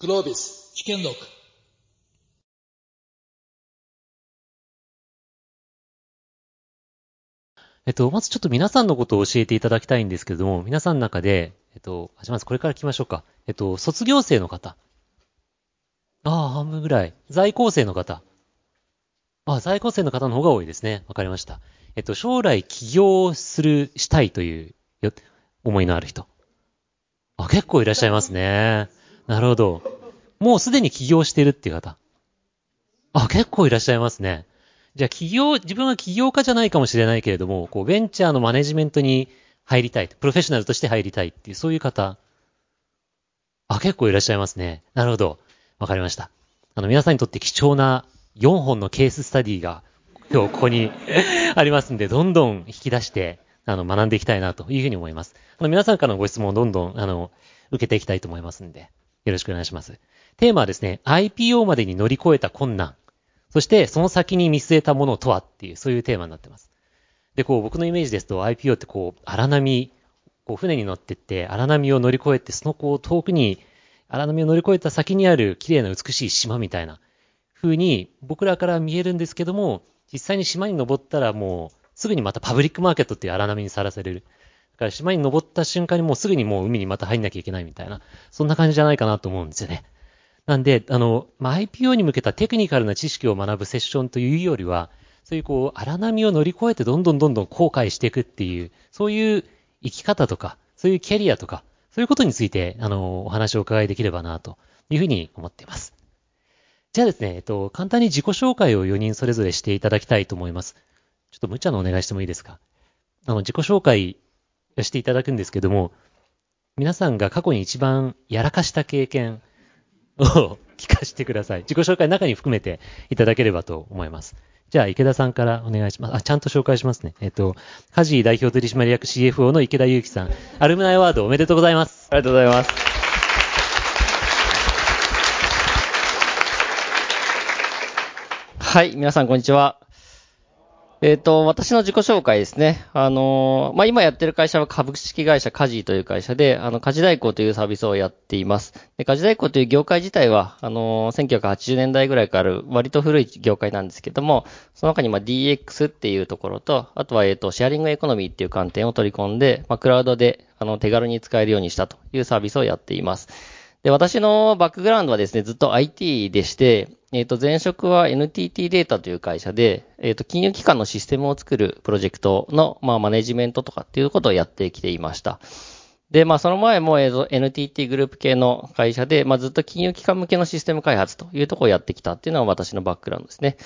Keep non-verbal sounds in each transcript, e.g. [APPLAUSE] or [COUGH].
グロービス危険録えっと、まずちょっと皆さんのことを教えていただきたいんですけれども、皆さんの中で、えっと、あじゃあまずこれから聞きましょうか。えっと、卒業生の方。ああ、半分ぐらい。在校生の方。ああ、在校生の方の方が多いですね。わかりました。えっと、将来起業する、したいというよ思いのある人。あ、結構いらっしゃいますね。なるほど。もうすでに起業してるっていう方。あ、結構いらっしゃいますね。じゃあ起業、自分は起業家じゃないかもしれないけれども、こう、ベンチャーのマネジメントに入りたい。プロフェッショナルとして入りたいっていう、そういう方。あ、結構いらっしゃいますね。なるほど。わかりました。あの、皆さんにとって貴重な4本のケーススタディが今日ここに [LAUGHS] ありますんで、どんどん引き出して、あの、学んでいきたいなというふうに思います。あの、皆さんからのご質問をどんどん、あの、受けていきたいと思いますんで、よろしくお願いします。テーマはですね、IPO までに乗り越えた困難。そして、その先に見据えたものとはっていう、そういうテーマになってます。で、こう、僕のイメージですと IPO ってこう、荒波、こう、船に乗ってって、荒波を乗り越えて、そのこう、遠くに、荒波を乗り越えた先にある綺麗な美しい島みたいな風に、僕らから見えるんですけども、実際に島に登ったらもう、すぐにまたパブリックマーケットっていう荒波にさらされる。から島に登った瞬間にもうすぐにもう海にまた入んなきゃいけないみたいな、そんな感じじゃないかなと思うんですよね。なんで、あの、まあ、IPO に向けたテクニカルな知識を学ぶセッションというよりは、そういうこう、荒波を乗り越えてどんどんどんどん後悔していくっていう、そういう生き方とか、そういうキャリアとか、そういうことについて、あの、お話をお伺いできればな、というふうに思っています。じゃあですね、えっと、簡単に自己紹介を4人それぞれしていただきたいと思います。ちょっと無茶のお願いしてもいいですか？あの、自己紹介していただくんですけども、皆さんが過去に一番やらかした経験を聞かせてください。自己紹介の中に含めていただければと思います。じゃあ、池田さんからお願いします。あ、ちゃんと紹介しますね。えっと、カジー代表取締役 CFO の池田祐樹さん、アルムナイアワードおめでとうございます。ありがとうございます。はい、皆さんこんにちは。えっ、と、私の自己紹介ですね。あのーまあ、今やってる会社は株式会社カジーという会社で、あの、家事代行というサービスをやっています。で、家事代行という業界自体は、あのー1980年代ぐらいからある割と古い業界なんですけども、その中にま DX っていうところと、あとはえっ、と、シェアリングエコノミーっていう観点を取り込んで、まあ、クラウドで、あの、手軽に使えるようにしたというサービスをやっています。で、私のバックグラウンドはですね、ずっと IT でして、えっ、と、前職は NTT データという会社で、えっ、と、金融機関のシステムを作るプロジェクトの、まあ、マネジメントとかっていうことをやってきていました。で、まあ、その前も、えーと NTT グループ系の会社で、まあ、ずっと金融機関向けのシステム開発というところをやってきたっていうのは私のバックグラウンドですね。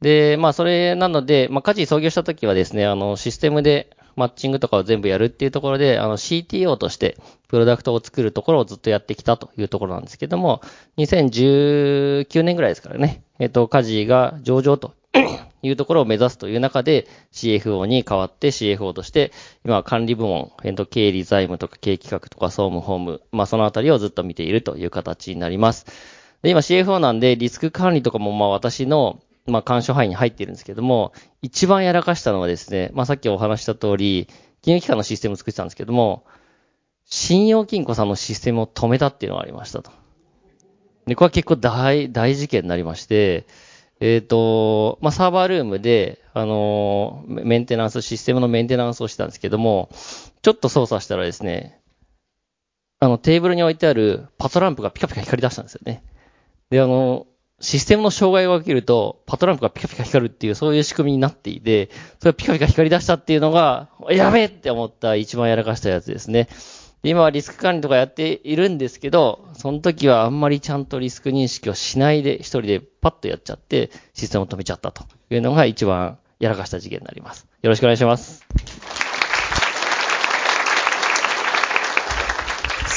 で、まあ、それなので、まあ、家事創業した時はですね、あの、システムでマッチングとかを全部やるっていうところで、あの、CTO として、プロダクトを作るところをずっとやってきたというところなんですけども、2019年ぐらいですからね、えっ、と、家事が上場と [COUGHS] いうところを目指すという中で、CFO に代わって CFO として、今管理部門、えっ、と、経理財務とか経営企画とか総務法務、まあ、そのあたりをずっと見ているという形になります。で、今 CFO なんで、リスク管理とかもまあ私の、まあ、干渉範囲に入っているんですけども、一番やらかしたのはですね、まあ、さっきお話した通り、金融機関のシステムを作ってたんですけども、信用金庫さんのシステムを止めたっていうのがありましたと。で、これは結構大、大事件になりまして、えっ、と、まあ、サーバールームで、あのメメンテナンス、システムのメンテナンスをしてたんですけども、ちょっと操作したらですね、あの、テーブルに置いてあるパトランプがピカピカ光り出したんですよね。で、あの、システムの障害が起きると、パトランプがピカピカ光るっていう、そういう仕組みになっていて、それがピカピカ光り出したっていうのが、やべえって思った一番やらかしたやつですね。今はリスク管理とかやっているんですけど、その時はあんまりちゃんとリスク認識をしないで、一人でパッとやっちゃって、システムを止めちゃったというのが一番やらかした事件になります。よろしくお願いします。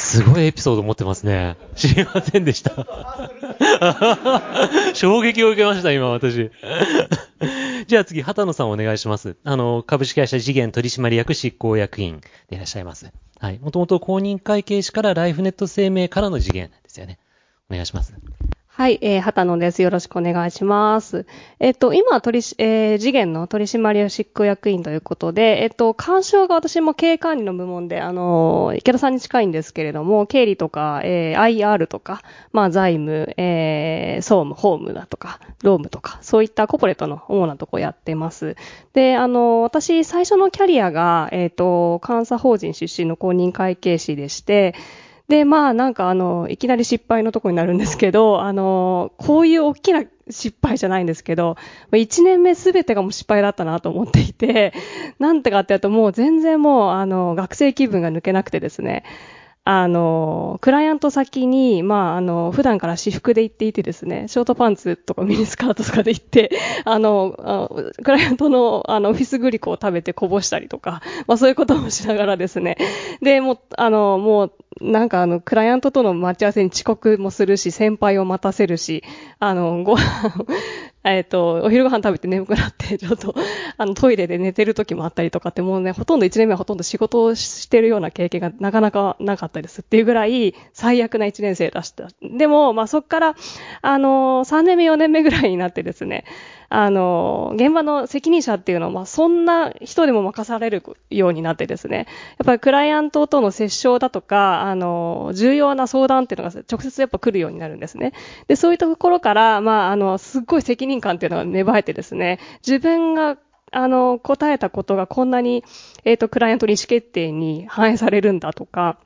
すごいエピソード持ってますね。知りませんでした。衝撃を受けました、今私。じゃあ次、畑野さんお願いします。あの、株式会社次元取締役執行役員でいらっしゃいます。はい。もともと公認会計士からライフネット生命からの次元ですよね。お願いします。はい、えー、畑野です。よろしくお願いします。えっ、と、今、取りし、えー、次元の取締役執行役員ということで、えっ、と、干渉が私も経営管理の部門で、あの池田さんに近いんですけれども、経理とか、えー、IR とか、まあ、財務、えー、総務、法務だとか、労務とか、そういったコーポレートの主なとこやってます。で、あの私、最初のキャリアが、えっ、と、監査法人出身の公認会計士でして、で、まあなんかあの、いきなり失敗のとこになるんですけど、あの、こういう大きな失敗じゃないんですけど、1年目すべてがもう失敗だったなと思っていて、なんてかってやるともう全然もうあの、学生気分が抜けなくてですね、あの、クライアント先に、まあ、あの、普段から私服で行っていてですね、ショートパンツとかミニスカートとかで行って、[LAUGHS] あの、クライアントの、あの、オフィスグリコを食べてこぼしたりとか、まあそういうこともしながらですね、で、もう、あの、もう、なんかあの、クライアントとの待ち合わせに遅刻もするし、先輩を待たせるし、あの、ご飯、えっと、お昼ご飯食べて眠くなって、[LAUGHS] ちょっと、あの、トイレで寝てる時もあったりとかって、もうね、ほとんど1年目はほとんど仕事をしてるような経験がなかなかなかったですっていうぐらい、最悪な1年生出した。でも、まあ、そっから、あの、3年目、4年目ぐらいになってですね、あの、現場の責任者っていうのは、まあ、そんな人でも任されるようになってですね、やっぱりクライアントとの接触だとか、あの、重要な相談っていうのが直接やっぱ来るようになるんですね。で、そういったところから、まあ、あの、すっごい責任感っていうのが芽生えてですね、自分があの、答えたことがこんなに、えっ、と、クライアントの意思決定に反映されるんだとか、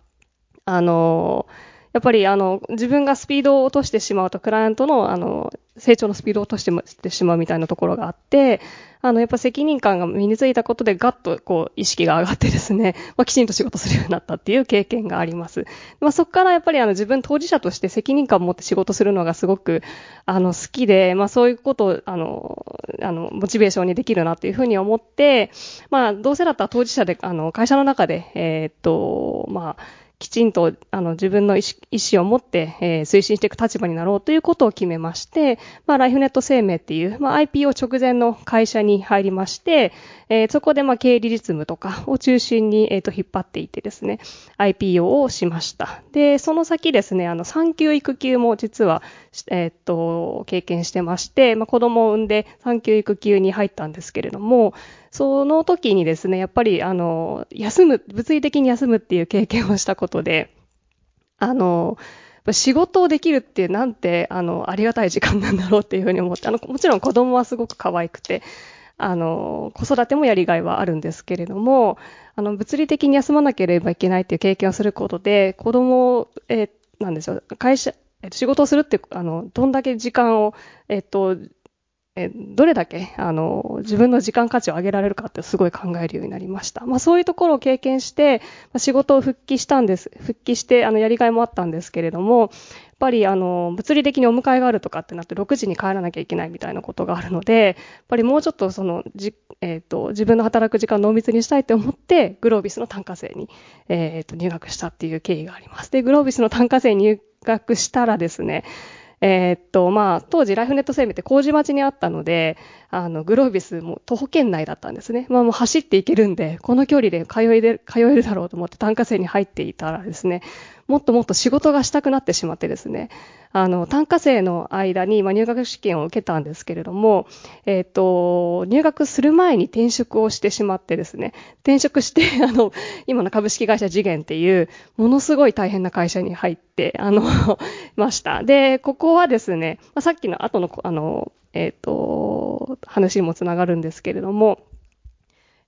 あの、やっぱりあの、自分がスピードを落としてしまうと、クライアントのあの、成長のスピードを落としてしてしまうみたいなところがあって、あの、やっぱ責任感が身についたことでガッとこう、意識が上がってですね、[LAUGHS] まあ、きちんと仕事するようになったっていう経験があります。まあ、そこからやっぱりあの、自分当事者として責任感を持って仕事するのがすごく、あの、好きで、まあ、そういうことを、あの、あの、モチベーションにできるなっていうふうに思って、まあ、どうせだったら当事者で、あの、会社の中で、えーっと、まあ、きちんとあの自分の意思意思を持って、えー推進していく立場になろうということを決めまして、まあ、ライフネット生命っていう、まあ、IPO 直前の会社に入りまして、えーそこでまあ経理実務とか [LAUGHS] を中心に、えー、と引っ張っていてですね、IPO をしました。で、その先ですね、あの産休育休も実は、えーっと、経験してまして、まあ、子供を産んで産休育休に入ったんですけれども、その時にですね、やっぱり、あの、休む、物理的に休むっていう経験をしたことで、あの、仕事をできるってなんて、あの、ありがたい時間なんだろうっていうふうに思って、あの、もちろん子供はすごく可愛くて、あの、子育てもやりがいはあるんですけれども、あの、物理的に休まなければいけないっていう経験をすることで、子供を、えーなんでしょう、会社、えっと仕事をするって、あの、どんだけ時間を、えっと、えどれだけ、あの、自分の時間価値を上げられるかってすごい考えるようになりました。まあそういうところを経験して、ま仕事を復帰したんです。復帰して、あの、やりがいもあったんですけれども、ぱり、あの、物理的にお迎えがあるとかってなって6時に帰らなきゃいけないみたいなことがあるので、やっぱりもうちょっとその、じ、えっ、と、自分の働く時間を濃密にしたいと思って、グロービスの単価制に、えっ、と、入学したっていう経緯があります。で、グロービスの単価制に入学したらですね、えーっと、まあ、当時ライフネット生命って麹町にあったので、あの、グロービスも徒歩圏内だったんですね。まあもう走っていけるんで、この距離で通える、通えるだろうと思って単価制に入っていたらですね、もっともっと仕事がしたくなってしまってですね、あの、単価生の間に、まあ、入学試験を受けたんですけれども、えっ、と、入学する前に転職をしてしまってですね、転職して、[LAUGHS] あの、今の株式会社次元っていう、ものすごい大変な会社に入って、あの、[LAUGHS] ました。で、ここはですね、まあ、さっきの後の、あの、えっ、と、話にもつながるんですけれども、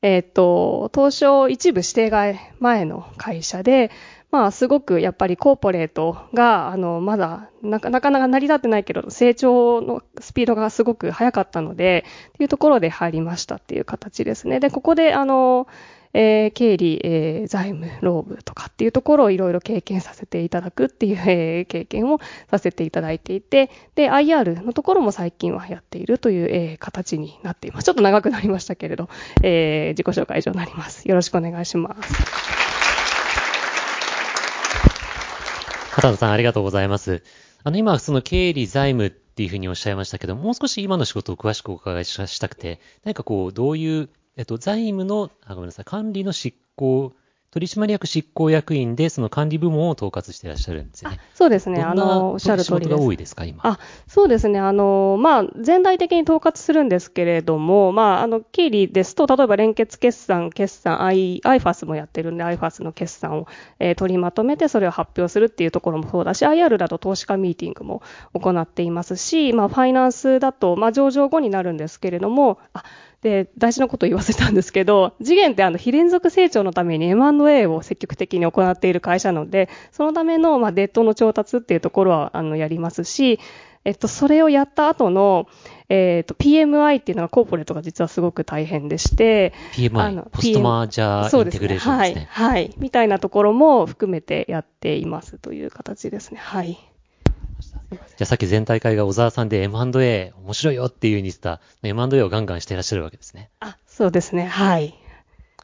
えっ、と、東証一部指定外前の会社で、まあ、すごくやっぱりコーポレートが、あの、まだなかなか成り立ってないけど、成長のスピードがすごく速かったので、っていうところで入りましたっていう形ですね。で、ここで、あの、えー経理、えー財務、労務とかっていうところをいろいろ経験させていただくっていう、えー経験をさせていただいていて、で、IR のところも最近はやっているという、えー形になっています。ちょっと長くなりましたけれど、えー自己紹介以上になります。よろしくお願いします。畑野さん、ありがとうございます。あの、今、その経理財務っていうふうにおっしゃいましたけど、もう少し今の仕事を詳しくお伺いしたくて、何かこう、どういう、えっと、財務の、あ、ごめんなさい、管理の執行取締役執行役員で、その管理部門を統括していらっしゃるんですよね。そうですね。あの、おっしゃる通りです。多いですか、今？あ、そうですね。あの、まあ、全体的に統括するんですけれども、まあ、あの、経理ですと、例えば連結決算、決算、I、IFAS もやってるんで、IFAS の決算を、えー取りまとめて、それを発表するっていうところもそうだし、IR だと投資家ミーティングも行っていますし、まあ、ファイナンスだと、まあ、上場後になるんですけれども、あ、で、大事なことを言わせたんですけど、次元ってあの、非連続成長のために M&A を積極的に行っている会社なので、そのための、まあ、デッドの調達っていうところは、あの、やりますし、えっと、それをやった後の、えっと、PMI っていうのがコーポレートが実はすごく大変でして、あ PMI の、ポストマージャーインテグレーションですね。はい、はい。みたいなところも含めてやっていますという形ですね。はい。じゃあさっき全体会が小沢さんで M&A 面白いよっていう風に言ってた M&A をガンガンしていらっしゃるわけですね。あ、そうですね。はい。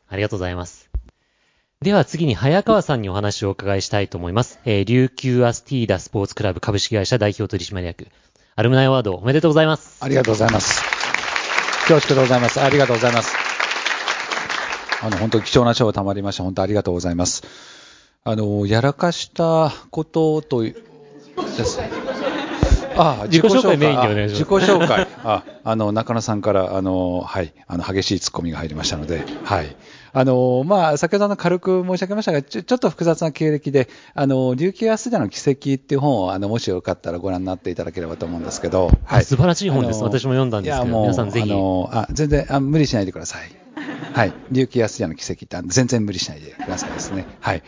ありがとうございます。では次に早川さんにお話をお伺いしたいと思います。えー、琉球アスティーダスポーツクラブ株式会社代表取締役、アルムナイアワードおめでとうございます。ありがとうございます。恐縮でございます。ありがとうございます。あの、本当に貴重な賞をたまりました。本当ありがとうございます。あの、やらかしたことという、です。あ自己紹介メインでお願いします自己紹介。あ、あの、中野さんから、あの、はい、あの、激しいツッコミが入りましたので、はい。あの、まあ、先ほどの軽く申し上げましたが、ちょちょっと複雑な経歴で、あの、琉球アスダの奇跡っていう本を、あの、もしよかったらご覧になっていただければと思うんですけど、あ素晴らしい本です私も読んだんですけど皆さんぜひあの、あ、全然、あ、無理しないでください。はい。琉球安屋の奇跡って、全然無理しないでくださいですね。はい。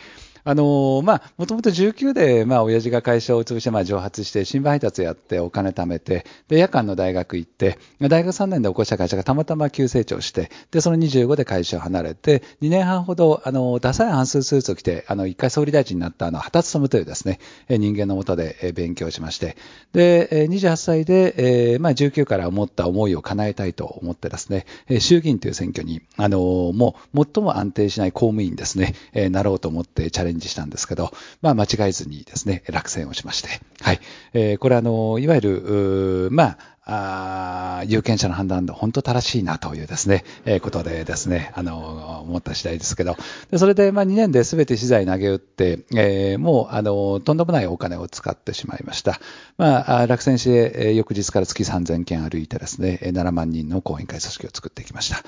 あのまあ、もともと19で、まあ、親父が会社を潰して、まあ、蒸発して、新聞配達やって、お金貯めて、で、夜間の大学行って、大学3年で起こした会社がたまたま急成長して、で、その25で会社を離れて、2年半ほど、あの、ダサい半数スーツを着て、あの、一回総理大臣になった、あの、畑務というですね、人間のもとで勉強しまして、で、28歳で、えーまあ、19から思った思いを叶えたいと思ってですね、衆議院という選挙に、あのもう、最も安定しない公務員ですね、なろうと思ってチャレンジしたんですけど、まあ、間違えずにですね、落選をしまして、はい。えーこれは、あのいわゆる、まあ、あ有権者の判断で本当正しいなというですね、えーことでですね、あの思った次第ですけど、でそれで、まあ、2年で全て資材投げ打って、えーもう、あのとんでもないお金を使ってしまいました。まあ、落選して、えー翌日から月3000件歩いてですね、え7万人の講演会組織を作ってきました。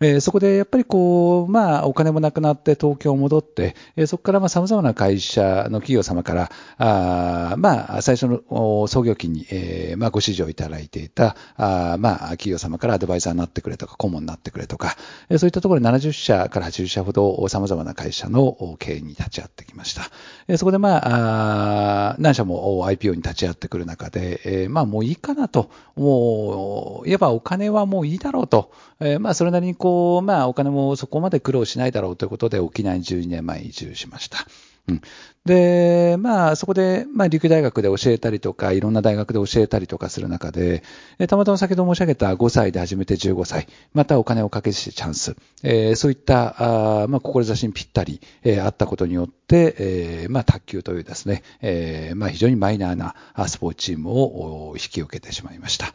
えーそこでやっぱりこう、まあ、お金もなくなって東京戻って、えーそこからまあ様々な会社の企業様から、あまあ、最初の創業期に、えーまあ、ご指示をいただいていた、あまあ、企業様からアドバイザーになってくれとか、顧問になってくれとか、えーそういったところで70社から80社ほど様々な会社の経営に立ち会ってきました。えそこでまあ、何社も IPO に立ち会ってくる中で、えまあ、もういいかなと、もう、いわばお金はもういいだろうと、えまあ、それなりにこう、まあ、お金もそこまで苦労しないだろうということで、沖縄に12年前移住しました。うん、で、まあ、そこで、まあ、琉球大学で教えたりとか、いろんな大学で教えたりとかする中で、えたまたま先ほど申し上げた5歳で始めて15歳、またお金をかけしてチャンス、えーそういった、あまあ、志にぴったり、えーあったことによって、えーまあ、卓球というですね、えまあ、非常にマイナーなスポーツチームを引き受けてしまいました。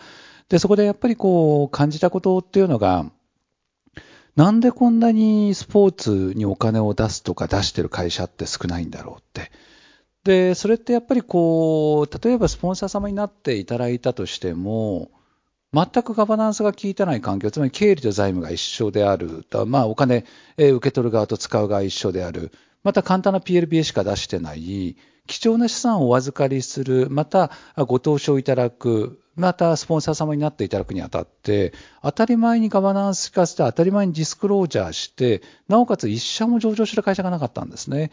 で、そこでやっぱりこう、感じたことっていうのが、なんでこんなにスポーツにお金を出すとか出してる会社って少ないんだろうって。で、それってやっぱりこう、例えばスポンサー様になっていただいたとしても、全くガバナンスが効いてない環境、つまり経理と財務が一緒である、まあお金、え受け取る側と使う側一緒である、また簡単な PLBA しか出してない、貴重な資産をお預かりする、またご投資をいただく、またスポンサー様になっていただくにあたって、当たり前にガバナンス化して、当たり前にディスクロージャーして、なおかつ一社も上場してる会社がなかったんですね。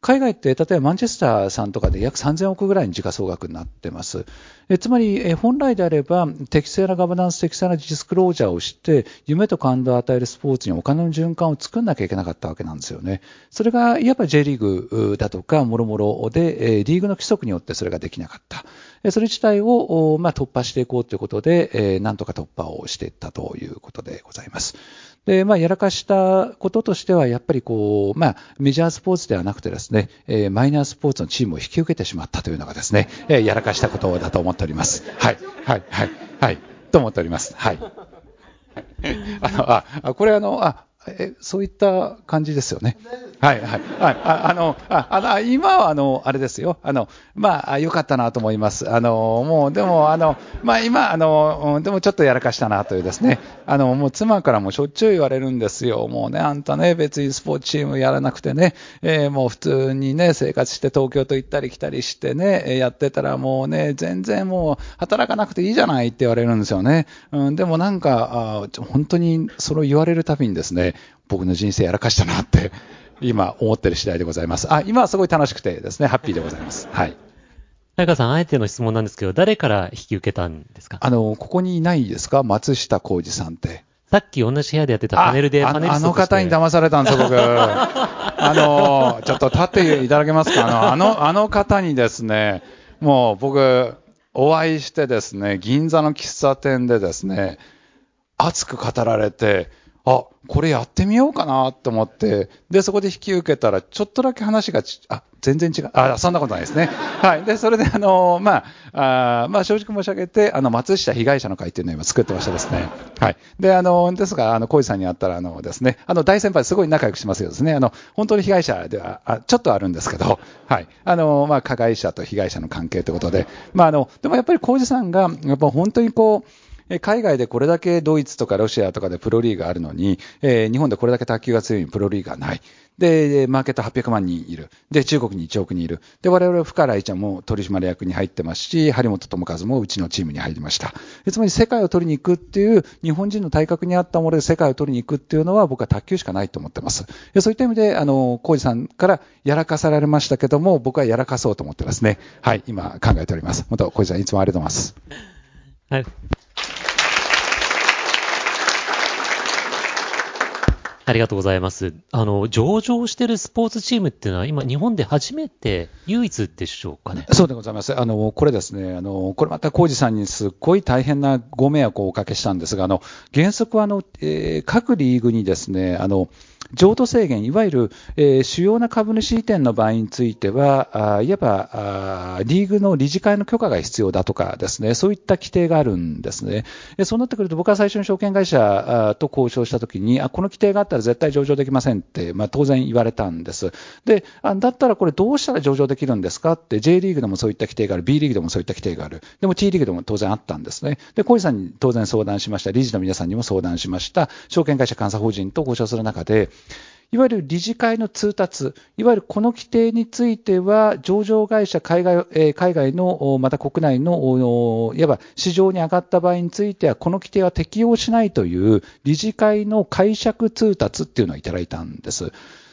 海外って、例えばマンチェスターさんとかで約3000億ぐらいに時価総額になってます。えつまり、え本来であれば、適正なガバナンス、適正なディスクロージャーをして、夢と感動を与えるスポーツにお金の循環を作んなきゃいけなかったわけなんですよね。それが、いわば J リーグだとか、もろもろで、えリーグの規則によってそれができなかった。それ自体を、まあ、突破していこうということで、えなんとか突破をしていったということでございます。で、まあ、やらかしたこととしては、やっぱりこう、まあ、メジャースポーツではなくてですね、えマイナースポーツのチームを引き受けてしまったというのがですね、えやらかしたことだと思っております。はい、はい、はい、はい、と思っております。はい。あの、あ、あこれあの、あ、え、そういった感じですよね。はい、はい。あ、ああの、あ、あ、今は、あの、あれですよ。あの、まあ、良かったなと思います。あの、もう、でも、あの、まあ、今、あの、でもちょっとやらかしたなというですね。あの、もう妻からもしょっちゅう言われるんですよ。もうね、あんたね、別にスポーツチームやらなくてね、えーもう普通にね、生活して東京と行ったり来たりしてね、やってたらもうね、全然もう働かなくていいじゃないって言われるんですよね。うん、でもなんか、あ本当にそれを言われるたびにですね、僕の人生やらかしたなって、今思ってる次第でございます。あ、今はすごい楽しくてですね、ハッピーでございます。[LAUGHS] はい。早川さん、あえての質問なんですけど、誰から引き受けたんですか？あの、ここにいないですか？松下浩二さんって。さっき同じ部屋でやってたパネルであパネリあの方に騙されたんですよ、僕。[LAUGHS] あの、ちょっと立っていただけますか？あの、あの、あの方にですね、もう僕、お会いしてですね、銀座の喫茶店でですね、熱く語られて、あ、これやってみようかなと思って、で、そこで引き受けたら、ちょっとだけ話がち、あ、全然違う。あ、そんなことないですね。[LAUGHS] はい。で、それで、あの、まあ、あーまあ、正直申し上げて、あの、松下被害者の会っていうのを今作ってましてですね。はい。で、あの、ですが、あの、小路さんに会ったら、あのですね、あの、大先輩すごい仲良くしますよですね。あの、本当に被害者では、あちょっとあるんですけど、はい。あの、まあ、加害者と被害者の関係ということで、まあ、あの、でもやっぱり小路さんが、やっぱ本当にこう、え海外でこれだけドイツとかロシアとかでプロリーグがあるのに、え日本でこれだけ卓球が強いプロリーグがない。で、マーケット800万人いる。で、中国に1億人いる。で、我々、深井ちゃんも取締役に入ってますし、張本智和もうちのチームに入りました。つまり世界を取りに行くっていう、日本人の体格に合ったもので世界を取りに行くっていうのは、僕は卓球しかないと思ってます。そういった意味で、あの、浩二さんからやらかされましたけども、僕はやらかそうと思ってますね。はい、今考えております。本当、浩二さんいつもありがとうございます。はい。ありがとうございます。あの、上場してるスポーツチームっていうのは今日本で初めて唯一でしょうかね。そうでございます。あの、これですね、あの、これまた浩二さんにすっごい大変なご迷惑をおかけしたんですが、あの、原則はあの、えー各リーグにですね、あの、譲渡制限、いわゆる、えー主要な株主移転の場合については、あいわばあリーグの理事会の許可が必要だとかですね、そういった規定があるんですね。でそうなってくると、僕は最初に証券会社あと交渉したときに、あ、この規定があったら絶対上場できませんって、まあ、当然言われたんです。で、あだったらこれどうしたら上場できるんですか？って、J リーグでもそういった規定がある、B リーグでもそういった規定がある、でも T リーグでも当然あったんですね。で、小路さんに当然相談しました、理事の皆さんにも相談しました、証券会社監査法人と交渉する中で、いわゆる理事会の通達、いわゆるこの規定については、上場会社、海外海外の、また国内の、いわば市場に上がった場合については、この規定は適用しないという理事会の解釈通達っていうのをいただいたんです。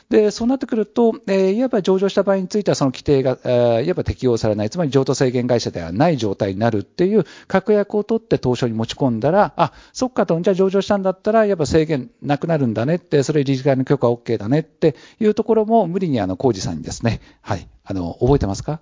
で、そうなってくると、えーいわば上場した場合については、その規定が、えーいわば適用されない、つまり譲渡制限会社ではない状態になるっていう確約を取って東証に持ち込んだら、あ、そっかと、じゃあ上場したんだったら、いわば制限なくなるんだねって、それ理事会の許可 OK だねっていうところも無理にあの、工事さんにですね、はい、あの、覚えてますか？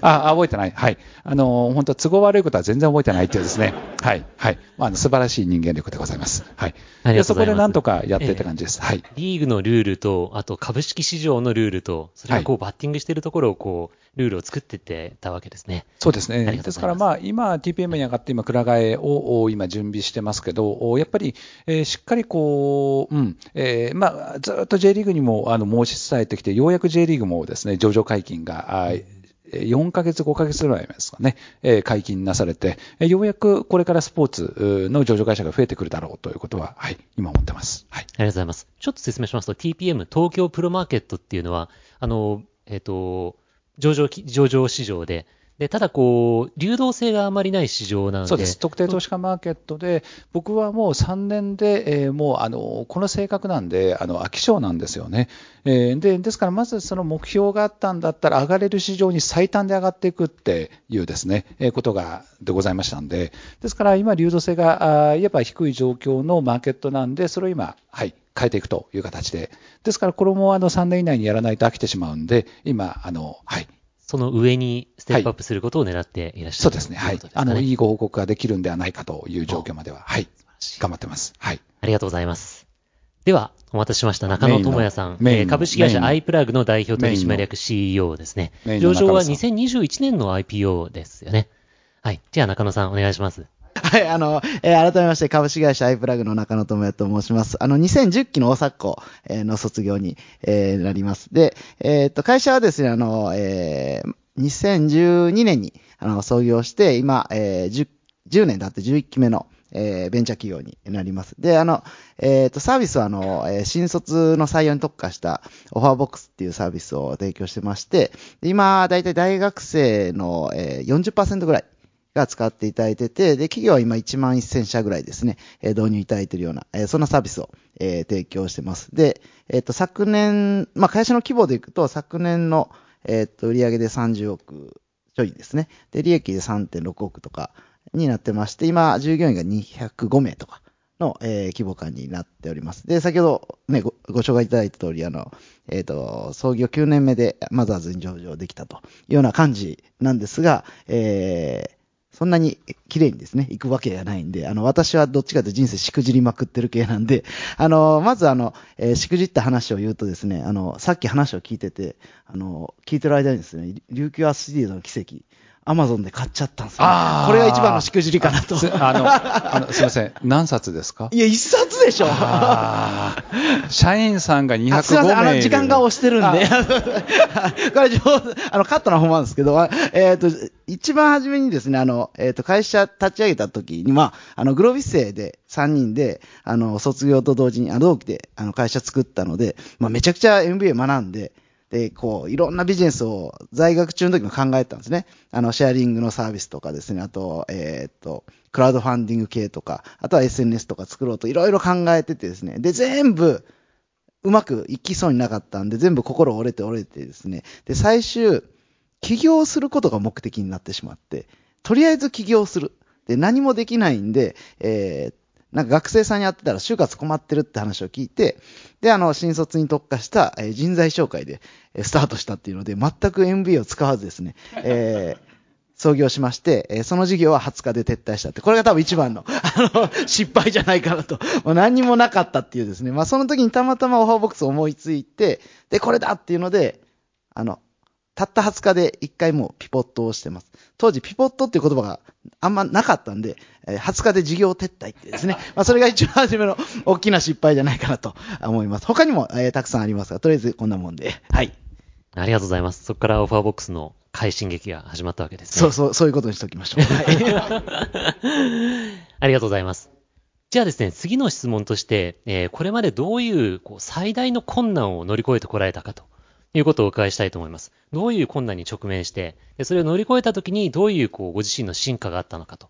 あ、あ覚えてない。はい。あの、本当都合悪いことは全然覚えてないっていうですね。はい。はい。まあ、あの素晴らしい人間力でございます。はい。いますこでなんとかやってって感じです。はい。リーグのルールと、あと株式市場のルールと、それがこうバッティングしてるところをこう、ルールを作ってってたわけですね。そうですね。ですから、まあ、今、TPM に上がって、今、蔵替えをお今、準備してますけど、おやっぱり、えーしっかりこう、うん、えーまあ、ずっと J リーグにもあの申し伝えてきて、ようやく J リーグもですね、上場解禁が、あー4ヶ月、5ヶ月ぐらいですかね、え解禁なされて、えようやくこれからスポーツの上場会社が増えてくるだろうということは、はい、今思ってます。はい。ありがとうございます。ちょっと説明しますと、TPM、東京プロマーケットっていうのは、あの、えっ、と、上場、上場市場で、で、ただこう、流動性があまりない市場なので、そうです。特定投資家マーケットで、僕はもう3年で、えーもう、あの、この性格なんで、あの、飽き性なんですよね。えーで、ですから、まずその目標があったんだったら、上がれる市場に最短で上がっていくっていうですね、えーことが、でございましたんで、ですから、今、流動性が、あいわば低い状況のマーケットなんで、それを今、はい、変えていくという形で。ですから、これもあの3年以内にやらないと飽きてしまうんで、今、あの、はい、その上にステップアップすることを狙っていらっしゃる、そうですね。はいあの、いいご報告ができるんではないかという状況までは、はい。頑張ってます。はい。ありがとうございます。では、お待たせしました。中野智也さん。えー株式会社アイプラグの代表取締役 CEO ですね。上場は中野さん2021年の IPO ですよね。はい。じゃあ中野さん、お願いします。はい、あの、えー改めまして株式会社アイプラグの中野智也と申します。あの、2010期の大阪校えーの卒業に、えーなります。で、えっと、会社はですね、あの、えー2012年に、あの、創業して、今、えー 10, 10年経って11期目の、えーベンチャー企業になります。で、あの、えーっと、サービスは、あの、えー新卒の採用に特化したオファーボックスっていうサービスを提供してまして、今、だいたい大学生の、えー40%ぐらいが使っていただいてて、で、企業は今1万1000社ぐらいですね、え導入いただいているような、えそんなサービスを、え提供してます。で、えっ、と、昨年、まあ、会社の規模でいくと、昨年の、えっ、と、売上で30億ちょいですね。で、利益で3.6億とかになってまして、今、従業員が205名とかの、えー規模感になっております。で、先ほどね、ごご紹介いただいた通り、あの、えっ、と、創業9年目でマザーズに上場できたというような感じなんですが、えーそんなに綺麗にですね、行くわけがないんで、あの、私はどっちかというと人生しくじりまくってる系なんで、あの、まずあの、えーしくじった話を言うとですね、あの、さっき話を聞いてて、あの、聞いてる間にですね、琉球アスリートの奇跡、アマゾンで買っちゃったんですよ、あーこれが一番のしくじりかなと。すあの、あのすいません。何冊ですか？[LAUGHS] いや、一冊でしょあー社員さんが205名いる。あすいません、あの、時間が押してるんで。[LAUGHS] これあの、カットな方なんですけど、あえっ、と、一番初めにですね、あの、えっ、と、会社立ち上げた時に、まあ、あの、グロービス生で3人で、あの、卒業と同時に、あの、同期で、あの、会社作ったので、まあ、めちゃくちゃ MBA 学んで、で、こう、いろんなビジネスを在学中の時も考えたんですね。あの、シェアリングのサービスとかですね、あと、えーっと、クラウドファンディング系とか、あとは SNS とか作ろうといろいろ考えててですね。で、全部、うまくいきそうになかったんで、全部心折れて折れてですね。で、最終、起業することが目的になってしまって、とりあえず起業する。で、何もできないんで、えーなんか学生さんに会ってたら就活困ってるって話を聞いて、で、あの、新卒に特化した、えー人材紹介で、えースタートしたっていうので、全く MBA を使わずですね、えー [LAUGHS] 創業しまして、えーその事業は20日で撤退したって、これが多分一番の、あの、失敗じゃないかなと。もう何にもなかったっていうですね。まあ、その時にたまたまオファーボックスを思いついて、で、これだっていうので、あの、たった20日で1回もうピポットをしてます。当時ピポットっていう言葉があんまなかったんで、えー20日で事業撤退ってですね。[LAUGHS] まあそれが一番初めの大きな失敗じゃないかなと思います。他にも、えーたくさんありますが、とりあえずこんなもんで。はい。ありがとうございます。そこからオファーボックスの快進撃が始まったわけですね。そうそう、そういうことにしときましょう。[LAUGHS] はい。[LAUGHS] ありがとうございます。じゃあですね、次の質問として、えーこれまでどういうこう最大の困難を乗り越えてこられたかということをお伺いしたいと思います。どういう困難に直面して、それを乗り越えたときにどういうこうご自身の進化があったのかと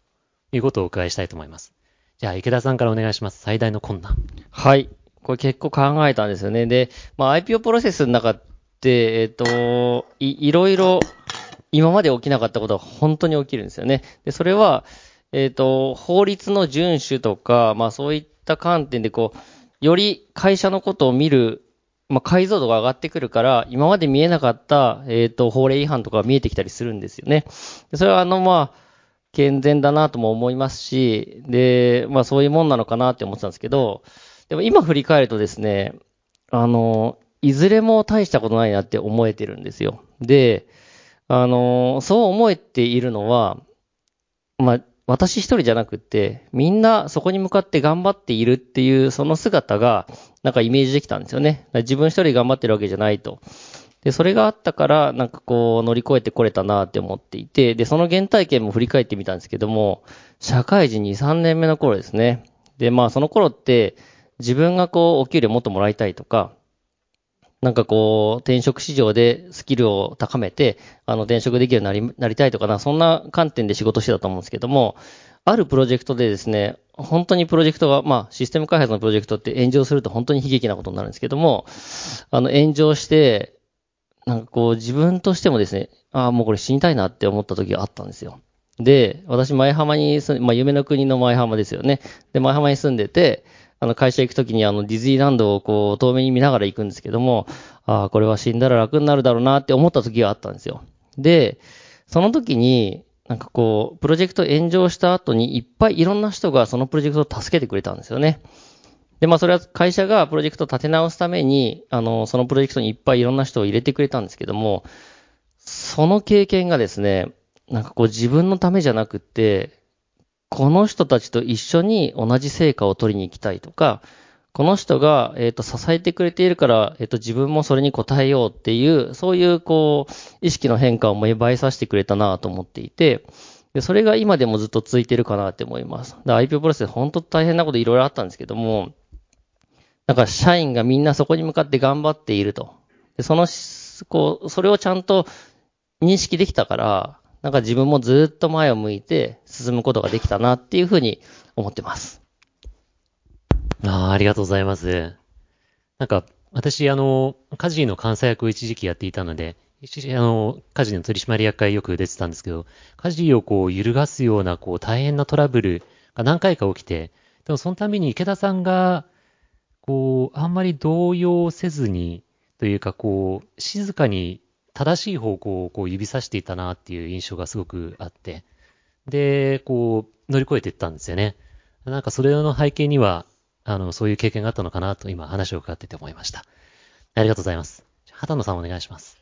いうことをお伺いしたいと思います。じゃあ池田さんからお願いします。最大の困難。はい。これ結構考えたんですよね。で、まあ IPO プロセスの中って、えっ、と、い、いろいろ今まで起きなかったことが本当に起きるんですよね。で、それは、えっ、と、法律の遵守とか、まあそういった観点でこう、より会社のことを見る、まあ解像度が上がってくるから、今まで見えなかった、えっ、と、法令違反とかが見えてきたりするんですよね。それはあの、まあ、健全だなとも思いますし、で、まあそういうもんなのかなって思ってたんですけど、でも今振り返るとですね、あの、いずれも大したことないなって思えてるんですよ。で、あの、そう思えているのは、まあ、私一人じゃなくて、みんなそこに向かって頑張っているっていうその姿が、なんかイメージできたんですよね。自分一人頑張ってるわけじゃないと。で、それがあったから、なんかこう乗り越えてこれたなって思っていて、で、その原体験も振り返ってみたんですけども、社会人2、3年目の頃ですね。で、まあその頃って、自分がこう、お給料もっともらいたいとか、なんかこう、転職市場でスキルを高めて、あの、転職できるようになり、なりたいとかな、そんな観点で仕事してたと思うんですけども、あるプロジェクトでですね、本当にプロジェクトが、まあ、システム開発のプロジェクトって炎上すると本当に悲劇なことになるんですけども、あの、炎上して、なんかこう、自分としてもですね、ああ、もうこれ死にたいなって思った時があったんですよ。で、私、前浜に住んでまあ、夢の国の前浜ですよね。で、前浜に住んでて、あの、会社行くときにあの、ディズニーランドをこう、遠目に見ながら行くんですけども、ああ、これは死んだら楽になるだろうなって思った時があったんですよ。で、その時に、なんかこう、プロジェクト炎上した後にいっぱいいろんな人がそのプロジェクトを助けてくれたんですよね。で、まあそれは会社がプロジェクトを立て直すために、あの、そのプロジェクトにいっぱいいろんな人を入れてくれたんですけども、その経験がですね、なんかこう自分のためじゃなくって、この人たちと一緒に同じ成果を取りに行きたいとか、この人が、えっ、と、支えてくれているから、えっ、と、自分もそれに応えようっていう、そういう、こう、意識の変化を芽生えさせてくれたなと思っていて、で、それが今でもずっと続いてるかなって思います。で、IPO プロセス本当大変なこといろいろあったんですけども、なんか社員がみんなそこに向かって頑張っていると。で、その、こう、それをちゃんと認識できたから、なんか自分もずっと前を向いて進むことができたなっていうふうに思ってます。ああ、ありがとうございます。なんか、私、あの、カジの監査役を一時期やっていたので、あの、カジの取締役会よく出てたんですけど、カジをこう揺るがすようなこう大変なトラブルが何回か起きて、でもそのために池田さんが、こう、あんまり動揺せずに、というかこう、静かに正しい方向をこう指さしていたなっていう印象がすごくあって、で、こう、乗り越えていったんですよね。なんかそれの背景には、あの、そういう経験があったのかなと今話を伺ってて思いました。ありがとうございます。畑野さんお願いします。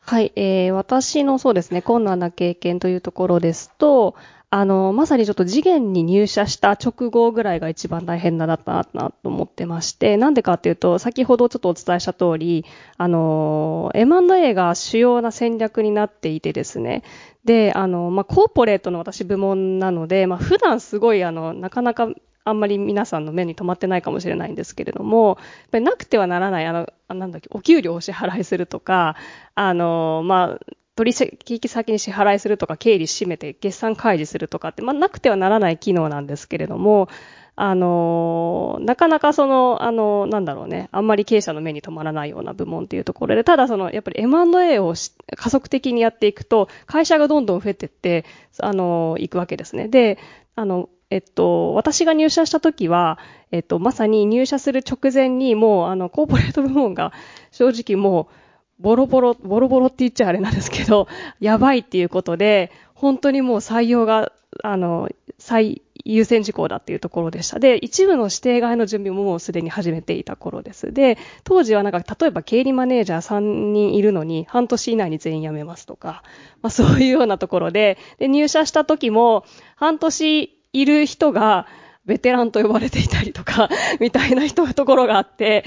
はい、えー、私のそうですね、困難な経験というところですと、あの、まさにちょっと次元に入社した直後ぐらいが一番大変なだったなと思ってまして、なんでかっていうと、先ほどちょっとお伝えした通り、あの、M&A が主要な戦略になっていてですね、で、あの、まあ、コーポレートの私部門なので、まあ、普段すごい、あの、なかなかあんまり皆さんの目に留まってないかもしれないんですけれども、やっぱりなくてはならない、あの、なんだっけ、お給料を支払いするとか、あの、まあ、取引先に支払いするとか、経理締めて決算開示するとかって、まあ、なくてはならない機能なんですけれども、あの、なかなかその、あの、なんだろうね、あんまり経営者の目に留まらないような部門っていうところで、ただその、やっぱり M&A を加速的にやっていくと、会社がどんどん増えてって、あの、いくわけですね。で、あの、えっと、私が入社した時は、えっと、まさに入社する直前にもう、あの、コーポレート部門が正直もう、ボロボロ、ボロボロって言っちゃあれなんですけど、[LAUGHS] やばいっていうことで、本当にもう採用が、あの、最優先事項だっていうところでした。で、一部の指定外の準備ももうすでに始めていた頃です。で、当時はなんか、例えば経理マネージャー3人いるのに、半年以内に全員辞めますとか、まあそういうようなところで、で、入社した時も、半年いる人が、ベテランと呼ばれていたりとか、[LAUGHS] みたいな人のところがあって、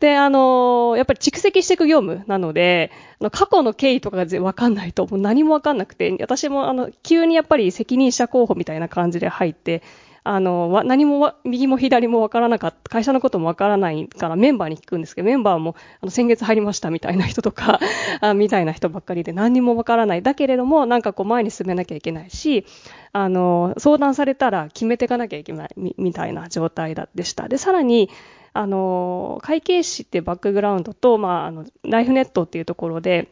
で、あの、やっぱり蓄積していく業務なので、あの過去の経緯とかがわかんないと、もう何もわかんなくて、私もあの、急にやっぱり責任者候補みたいな感じで入って、あの、わ何もわ、右も左もわからなかった、会社のこともわからないからメンバーに聞くんですけど、メンバーも、あの、先月入りましたみたいな人とか、[LAUGHS] あみたいな人ばっかりで何にもわからない。だけれども、なんかこう前に進めなきゃいけないし、あの、相談されたら決めていかなきゃいけないみ、みたいな状態だでした。で、さらに、あの、会計士ってバックグラウンドと、まあ、あの、ライフネットっていうところで、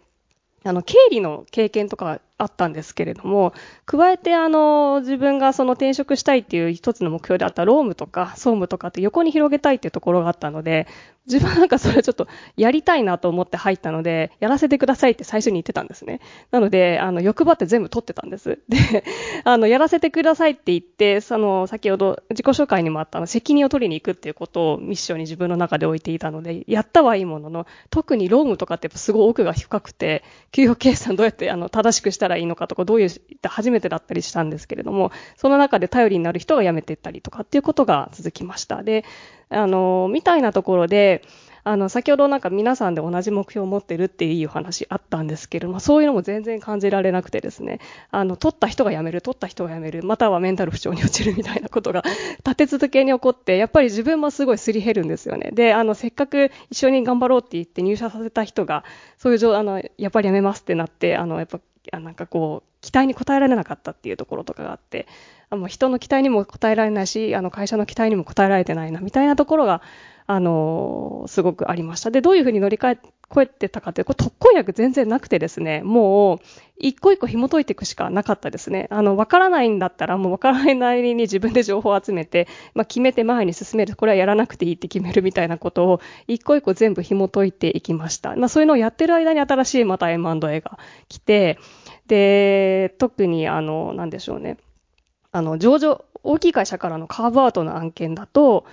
あの、経理の経験とかあったんですけれども、加えてあの、自分がその転職したいっていう一つの目標であったロームとか総務とかって横に広げたいっていうところがあったので、自分はなんかそれちょっとやりたいなと思って入ったので、やらせてくださいって最初に言ってたんですね。なので、あの、欲張って全部取ってたんです。[LAUGHS] で、あの、やらせてくださいって言って、その、先ほど自己紹介にもあったの、責任を取りに行くっていうことをミッションに自分の中で置いていたので、やったはいいものの、特にロームとかってやっぱすごい奥が深くて、給与計算どうやってあの正しくしたたらいいのかとか、どういう初めてだったりしたんですけれども、その中で頼りになる人が辞めていったりとかっていうことが続きました。で、あの、みたいなところで、あの、先ほどなんか皆さんで同じ目標を持ってるっていう話あったんですけれども、そういうのも全然感じられなくてですね、あの、取った人が辞める、取った人が辞める、またはメンタル不調に落ちるみたいなことが立て続けに起こって、やっぱり自分もすごいすり減るんですよね。で、あの、せっかく一緒に頑張ろうって言って入社させた人が、そういう状、あの、やっぱり辞めますってなって、あの、やっぱ、あなんかこう、期待に応えられなかったっていうところとかがあって、あの人の期待にも応えられないし、あの会社の期待にも応えられてないな、みたいなところが、あのすごくありました。で、どういうふうに乗り換え、越えてたかというと、これ特効薬全然なくてですね、もう、一個一個紐解いていくしかなかったですね。あの、わからないんだったら、もうわからないなりに自分で情報を集めて、まあ、決めて前に進める。これはやらなくていいって決めるみたいなことを、一個一個全部紐解いていきました。まあ、そういうのをやってる間に新しいまた M&A が来て、で、特にあの、なんでしょうね。あの、上場、大きい会社からのカーブアウトの案件だと、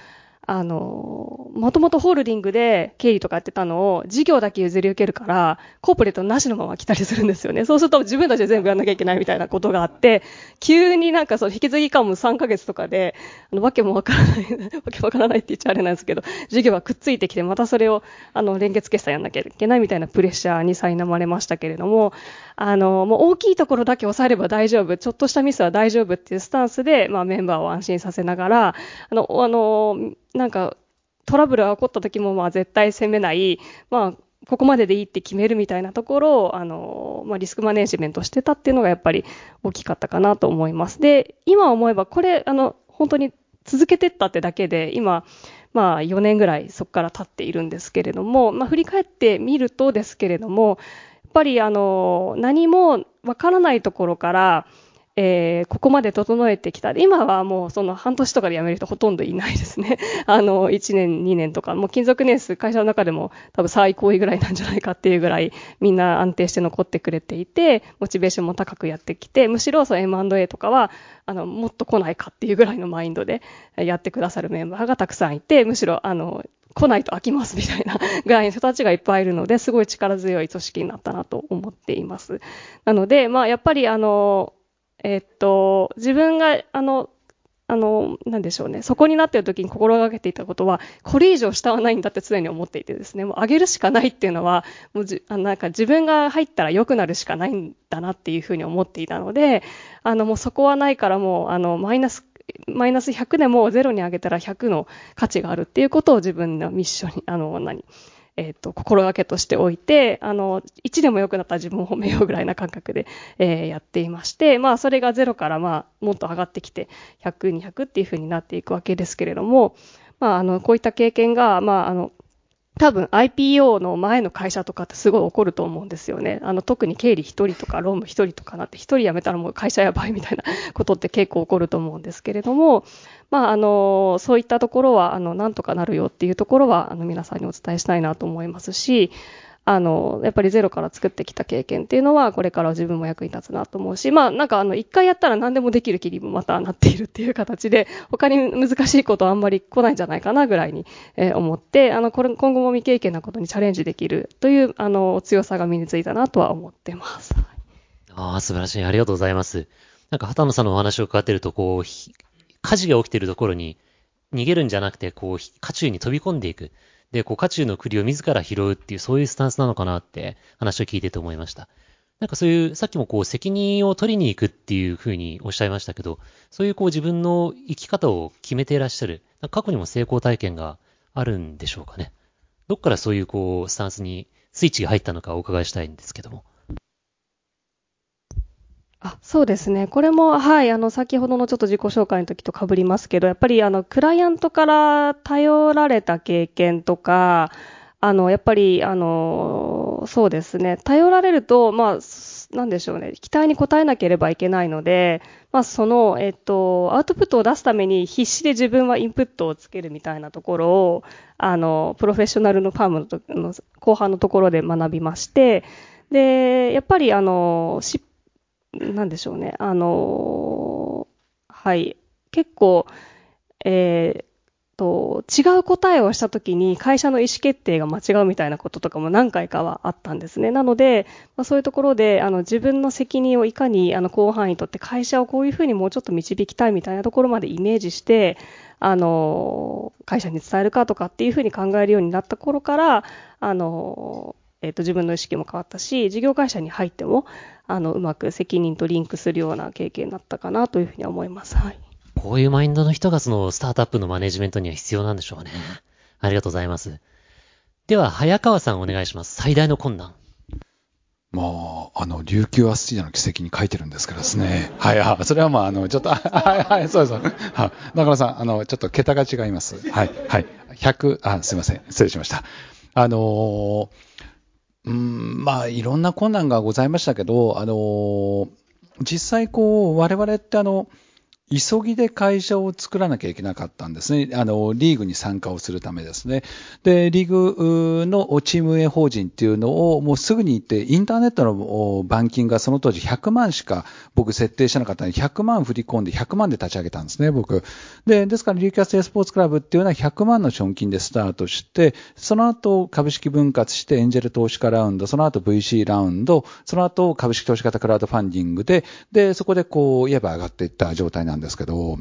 あの、もともとホールディングで経理とかやってたのを、事業だけ譲り受けるから、コーポレートなしのまま来たりするんですよね。そうすると自分たちで全部やんなきゃいけないみたいなことがあって、急になんかその引き継ぎ間も3ヶ月とかで、あの、わけもわからない、[LAUGHS] わけわからないって言っちゃあれなんですけど、事業がくっついてきて、またそれを、あの、連結決済やんなきゃいけないみたいなプレッシャーに苛まれましたけれども、あの、もう大きいところだけ抑えれば大丈夫、ちょっとしたミスは大丈夫っていうスタンスで、まあメンバーを安心させながら、あの、あの、なんか、トラブルが起こった時も、まあ絶対責めない、まあ、ここまででいいって決めるみたいなところを、あの、まあ、リスクマネジメントしてたっていうのがやっぱり大きかったかなと思います。で、今思えばこれ、あの、本当に続けてったってだけで、今、まあ4年ぐらいそこから経っているんですけれども、まあ振り返ってみるとですけれども、やっぱりあの、何もわからないところから、えーここまで整えてきた。今はもうその半年とかで辞める人ほとんどいないですね。[LAUGHS] あの、1年、2年とか、もう勤続年数、会社の中でも多分最高位ぐらいなんじゃないかっていうぐらい、みんな安定して残ってくれていて、モチベーションも高くやってきて、むしろその M&A とかは、あの、もっと来ないかっていうぐらいのマインドでやってくださるメンバーがたくさんいて、むしろ、あの、来ないと飽きますみたいな [LAUGHS] ぐらいの人たちがいっぱいいるので、すごい力強い組織になったなと思っています。なので、まあ、やっぱりあの、えっと、自分が、あの、あの、なんでしょうね。そこになっている時に心がけていたことは、これ以上下はないんだって常に思っていてですね、もう上げるしかないっていうのは、もうじあなんか自分が入ったら良くなるしかないんだなっていうふうに思っていたので、あの、もうそこはないからもう、あの、マイナス、マイナス100でもゼロに上げたら100の価値があるっていうことを自分のミッションに、あの、何、えっ、と、心がけとしておいて、あの、1でも良くなったら自分を褒めようぐらいな感覚で、えーやっていまして、まあ、それが0から、まあ、もっと上がってきて、100、200っていう風になっていくわけですけれども、まあ、あの、こういった経験が、まあ、あの、多分 IPO の前の会社とかってすごい起こると思うんですよね。あの、特に経理一人とか、労務一人とかなって、一人辞めたらもう会社やばいみたいなことって結構起こると思うんですけれども、まあ、あの、そういったところは、あの、なんとかなるよっていうところは、あの、皆さんにお伝えしたいなと思いますし、あの、やっぱりゼロから作ってきた経験っていうのは、これから自分も役に立つなと思うし、まあ、なんかあの、一回やったら何でもできる気にもまたなっているっていう形で、[LAUGHS] 他に難しいことはあんまり来ないんじゃないかなぐらいに、えー思って、あの、これ、今後も未経験なことにチャレンジできるという、あの、強さが身についたなとは思ってます。ああ、素晴らしい。ありがとうございます。なんか、畑野さんのお話を伺ってると、こう、火事が起きてるところに逃げるんじゃなくて、こう、火中に飛び込んでいく。で、こう、渦中の栗を自ら拾うっていう、そういうスタンスなのかなって話を聞いてて思いました。なんかそういう、さっきもこう、責任を取りに行くっていうふうにおっしゃいましたけど、そういうこう、自分の生き方を決めていらっしゃる。過去にも成功体験があるんでしょうかね。どっからそういうこう、スタンスにスイッチが入ったのかお伺いしたいんですけども。あそうですね。これも、はい、あの、先ほどのちょっと自己紹介の時と被りますけど、やっぱり、あの、クライアントから頼られた経験とか、あの、やっぱり、あの、そうですね。頼られると、まあ、なんでしょうね。期待に応えなければいけないので、まあ、その、えっと、アウトプットを出すために必死で自分はインプットをつけるみたいなところを、あの、プロフェッショナルのファームのの後半のところで学びまして、で、やっぱり、あの、失なんでしょうね。あのーはい。結構、えーと、違う答えをしたときに会社の意思決定が間違うみたいなこととかも何回かはあったんですね。なので、まあ、そういうところで、あの、自分の責任をいかに、あの、広範囲にとって会社をこういうふうにもうちょっと導きたいみたいなところまでイメージして、あの、会社に伝えるかとかっていうふうに考えるようになった頃から、あの、えっ、と、自分の意識も変わったし、事業会社に入っても、あの、うまく責任とリンクするような経験だったかなというふうには思います。はい。こういうマインドの人がそのスタートアップのマネジメントには必要なんでしょうね。[LAUGHS] ありがとうございます。では、早川さんお願いします。最大の困難。もう、あの、琉球アスティアの奇跡に書いてるんですからですね。はい、あ、それはまあ、あの、ちょっと、あ [LAUGHS] はい、はい、そうです。はい。中野さん、あの、ちょっと桁が違います。はい、はい。100、あ、すいません。失礼しました。あのーうん、まあ、いろんな困難がございましたけど、あの実際こう、我々ってあの、急ぎで会社を作らなきゃいけなかったんですね。あの、リーグに参加をするためですね。で、リーグのチーム運営法人っていうのをもうすぐに行って、インターネットの板金がその当時100万しか僕設定してなかったので、100万振り込んで100万で立ち上げたんですね、僕。で、ですから、リューキャス A スポーツクラブっていうのは100万の賞金でスタートして、その後株式分割してエンジェル投資家ラウンド、その後 VC ラウンド、その後株式投資型クラウドファンディングで、で、そこでこう、言えば上がっていった状態なんですなんですけど、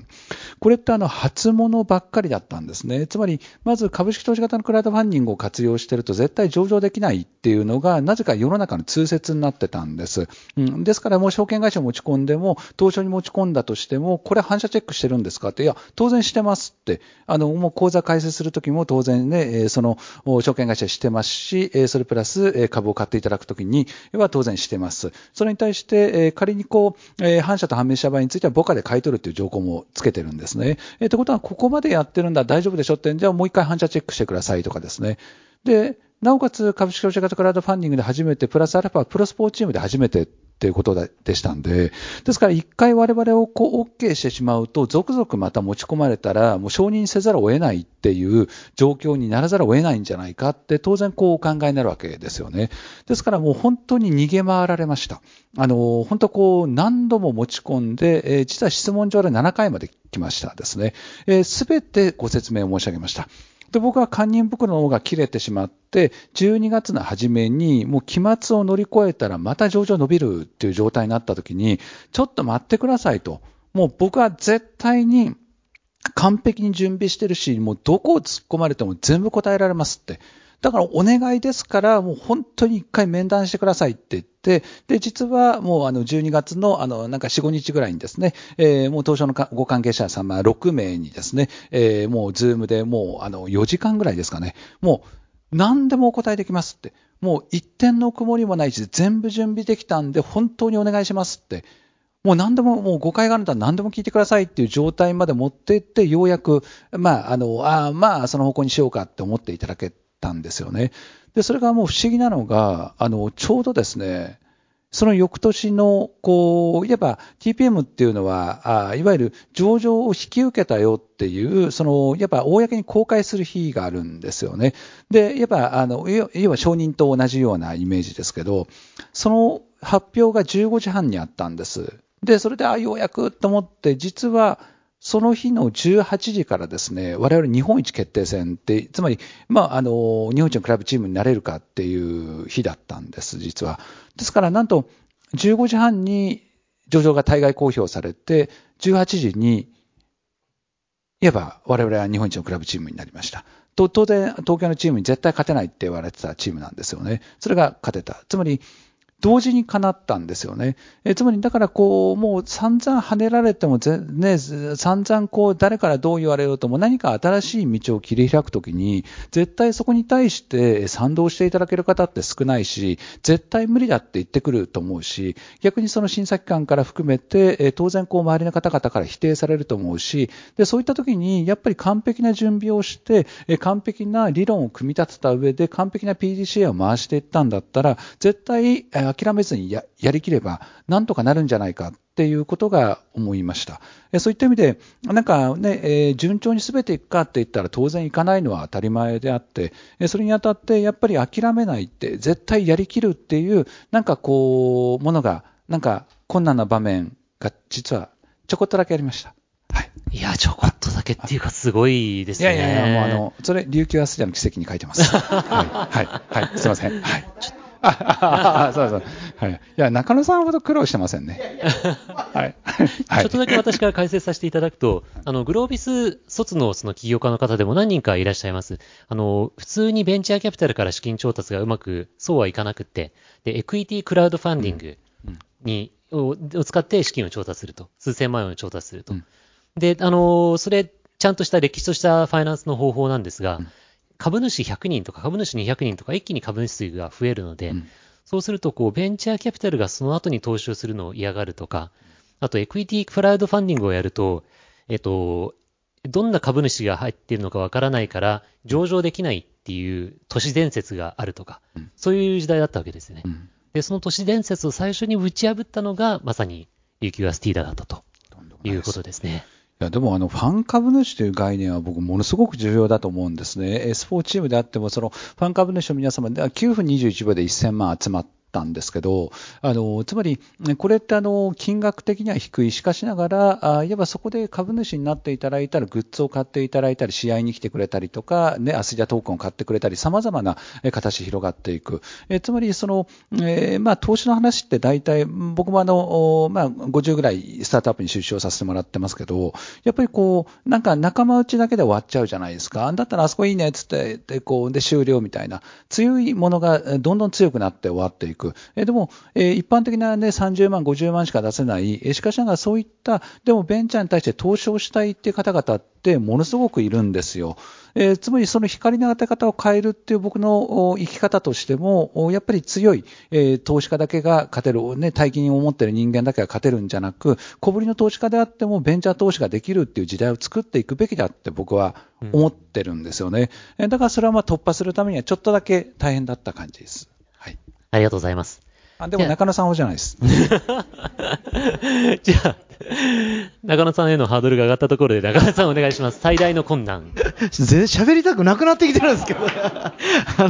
これってあの初物ばっかりだったんですね。つまり、まず株式投資型のクラウドファンディングを活用してると絶対上場できないっていうのが、なぜか世の中の通説になってたんです。うん、ですから、もう証券会社を持ち込んでも、東証に持ち込んだとしても、これ反射チェックしてるんですかって、いや、当然してますって、あの、もう口座開設するときも当然ね、その証券会社してますし、それプラス株を買っていただくときには当然してます。それに対して、仮にこう、反社と判明した場合については、母価で買い取るっていう条項もつけてるんですね。えー、ということは、ここまでやってるんだ、大丈夫でしょって、じゃあもう一回反射チェックしてくださいとかですね。で、なおかつ株式会社型クラウドファンディングで初めて、プラスアルファプロスポーチームで初めてっていうことでしたんで、ですから一回我々をこう OK してしまうと、続々また持ち込まれたら、もう承認せざるを得ないっていう状況にならざるを得ないんじゃないかって、当然こうお考えになるわけですよね。ですからもう本当に逃げ回られました。あの、本当こう何度も持ち込んで、えー、実は質問状で7回まで来ましたですね。す、え、べ、てご説明を申し上げました。で、僕は堪忍袋の方が切れてしまって、12月の初めに、もう期末を乗り越えたらまた上場伸びるっていう状態になった時に、ちょっと待ってくださいと。もう僕は絶対に完璧に準備してるし、もうどこを突っ込まれても全部答えられますって。だからお願いですから、もう本当に一回面談してくださいって言って、で、実はもうあの12月のあのなんか4、5日ぐらいにですね、えー、もう当初のご関係者様6名にですね、えー、もうズームでもうあの4時間ぐらいですかね、もう何でもお答えできますって、もう一点の曇りもないし、全部準備できたんで本当にお願いしますって、もう何でも、もう誤解があるんだ何でも聞いてくださいっていう状態まで持っていって、ようやく、まあ、あの、あまあ、その方向にしようかって思っていただけたんですよね。で、それがもう不思議なのが、あの、ちょうどですね、その翌年の、こう、いえば TPM っていうのは、あいわゆる上場を引き受けたよっていう、その、やっぱ公に公開する日があるんですよね。で、やっぱ、あの、いわ承認と同じようなイメージですけど、その発表が15時半にあったんです。で、それで、あ、ようやくと思って、実は、その日の18時からですね、我々日本一決定戦って、つまり、まあ、あの、日本一のクラブチームになれるかっていう日だったんです、実は。ですから、なんと、15時半に上場が対外公表されて、18時に、いわば我々は日本一のクラブチームになりました。と、当然、東京のチームに絶対勝てないって言われてたチームなんですよね。それが勝てた。つまり、同時に叶ったんですよね。えつまり、だからこう、もう散々跳ねられてもね、散々こう、誰からどう言われようとも何か新しい道を切り開くときに、絶対そこに対して賛同していただける方って少ないし、絶対無理だって言ってくると思うし、逆にその審査機関から含めて、え当然こう、周りの方々から否定されると思うし、で、そういったときに、やっぱり完璧な準備をして、え完璧な理論を組み立てた上で、完璧な PDCA を回していったんだったら、絶対、諦めずにややりきれば、なんとかなるんじゃないかっていうことが思いました。そういった意味で、なんかね、えー、順調に全ていくかって言ったら当然いかないのは当たり前であって、それにあたってやっぱり諦めないって、絶対やりきるっていう、なんかこう、ものが、なんか困難な場面が実はちょこっとだけありました。はい。いや、ちょこっとだけっていうか、すごいですね。いやいやいや、もうあの、それ、琉球アスリアの奇跡に書いてます。はい。はい。はい。すいません。はい。あそうそう。はい。いや、中野さんほど苦労してませんね。はい。ちょっとだけ私から解説させていただくと、あの、グロービス卒のその起業家の方でも何人かいらっしゃいます。あの、普通にベンチャーキャピタルから資金調達がうまく、そうはいかなくって、で、エクイティクラウドファンディングに、うんうん、を使って資金を調達すると。数千万円を調達すると。うん、で、あの、それ、ちゃんとした歴史としたファイナンスの方法なんですが、株主100人とか株主200人とか一気に株主数が増えるので、うん、そうするとこうベンチャーキャピタルがその後に投資をするのを嫌がるとか、あとエクイティクラウドファンディングをやると、えっと、どんな株主が入っているのかわからないから上場できないっていう都市伝説があるとか、うん、そういう時代だったわけですね。うん、で、その都市伝説を最初に打ち破ったのがまさに UQ アスティーダだったと。いうことですね。やでもあのファン株主という概念は僕ものすごく重要だと思うんですね。スポーツチームであってもそのファン株主の皆様で9分21秒で1000万集まってたんですけど、あのつまり、これってあの金額的には低い、しかしながら、あいわばそこで株主になっていただいたら、グッズを買っていただいたり、試合に来てくれたりとか、ね、アスリアトークンを買ってくれたり、さまざまな形広がっていく。えつまりその、えー、まあ、投資の話って大体、僕もあの、まあ、50ぐらいスタートアップに出資をさせてもらってますけど、やっぱりこう、なんか仲間内だけで終わっちゃうじゃないですか。だったらあそこいいねっつって、で、こう、で終了みたいな、強いものがどんどん強くなって終わっていく。えでも、えー、一般的な、ね、30万、50万しか出せない、えー、しかしながらそういった、でもベンチャーに対して投資をしたいっていう方々ってものすごくいるんですよ。えー、つまりその光の当て方を変えるっていう僕の生き方としても、やっぱり強い、えー、投資家だけが勝てる、ね、大金を持ってる人間だけが勝てるんじゃなく、小ぶりの投資家であってもベンチャー投資ができるっていう時代を作っていくべきだって僕は思ってるんですよね。うん、だからそれはまあ突破するためにはちょっとだけ大変だった感じです。はい。ありがとうございます。あ、でも中野さんはじゃないです。[LAUGHS] じゃあ、中野さんへのハードルが上がったところで、中野さんお願いします。最大の困難。全然喋りたくなくなってきてるんですけど。[LAUGHS] あ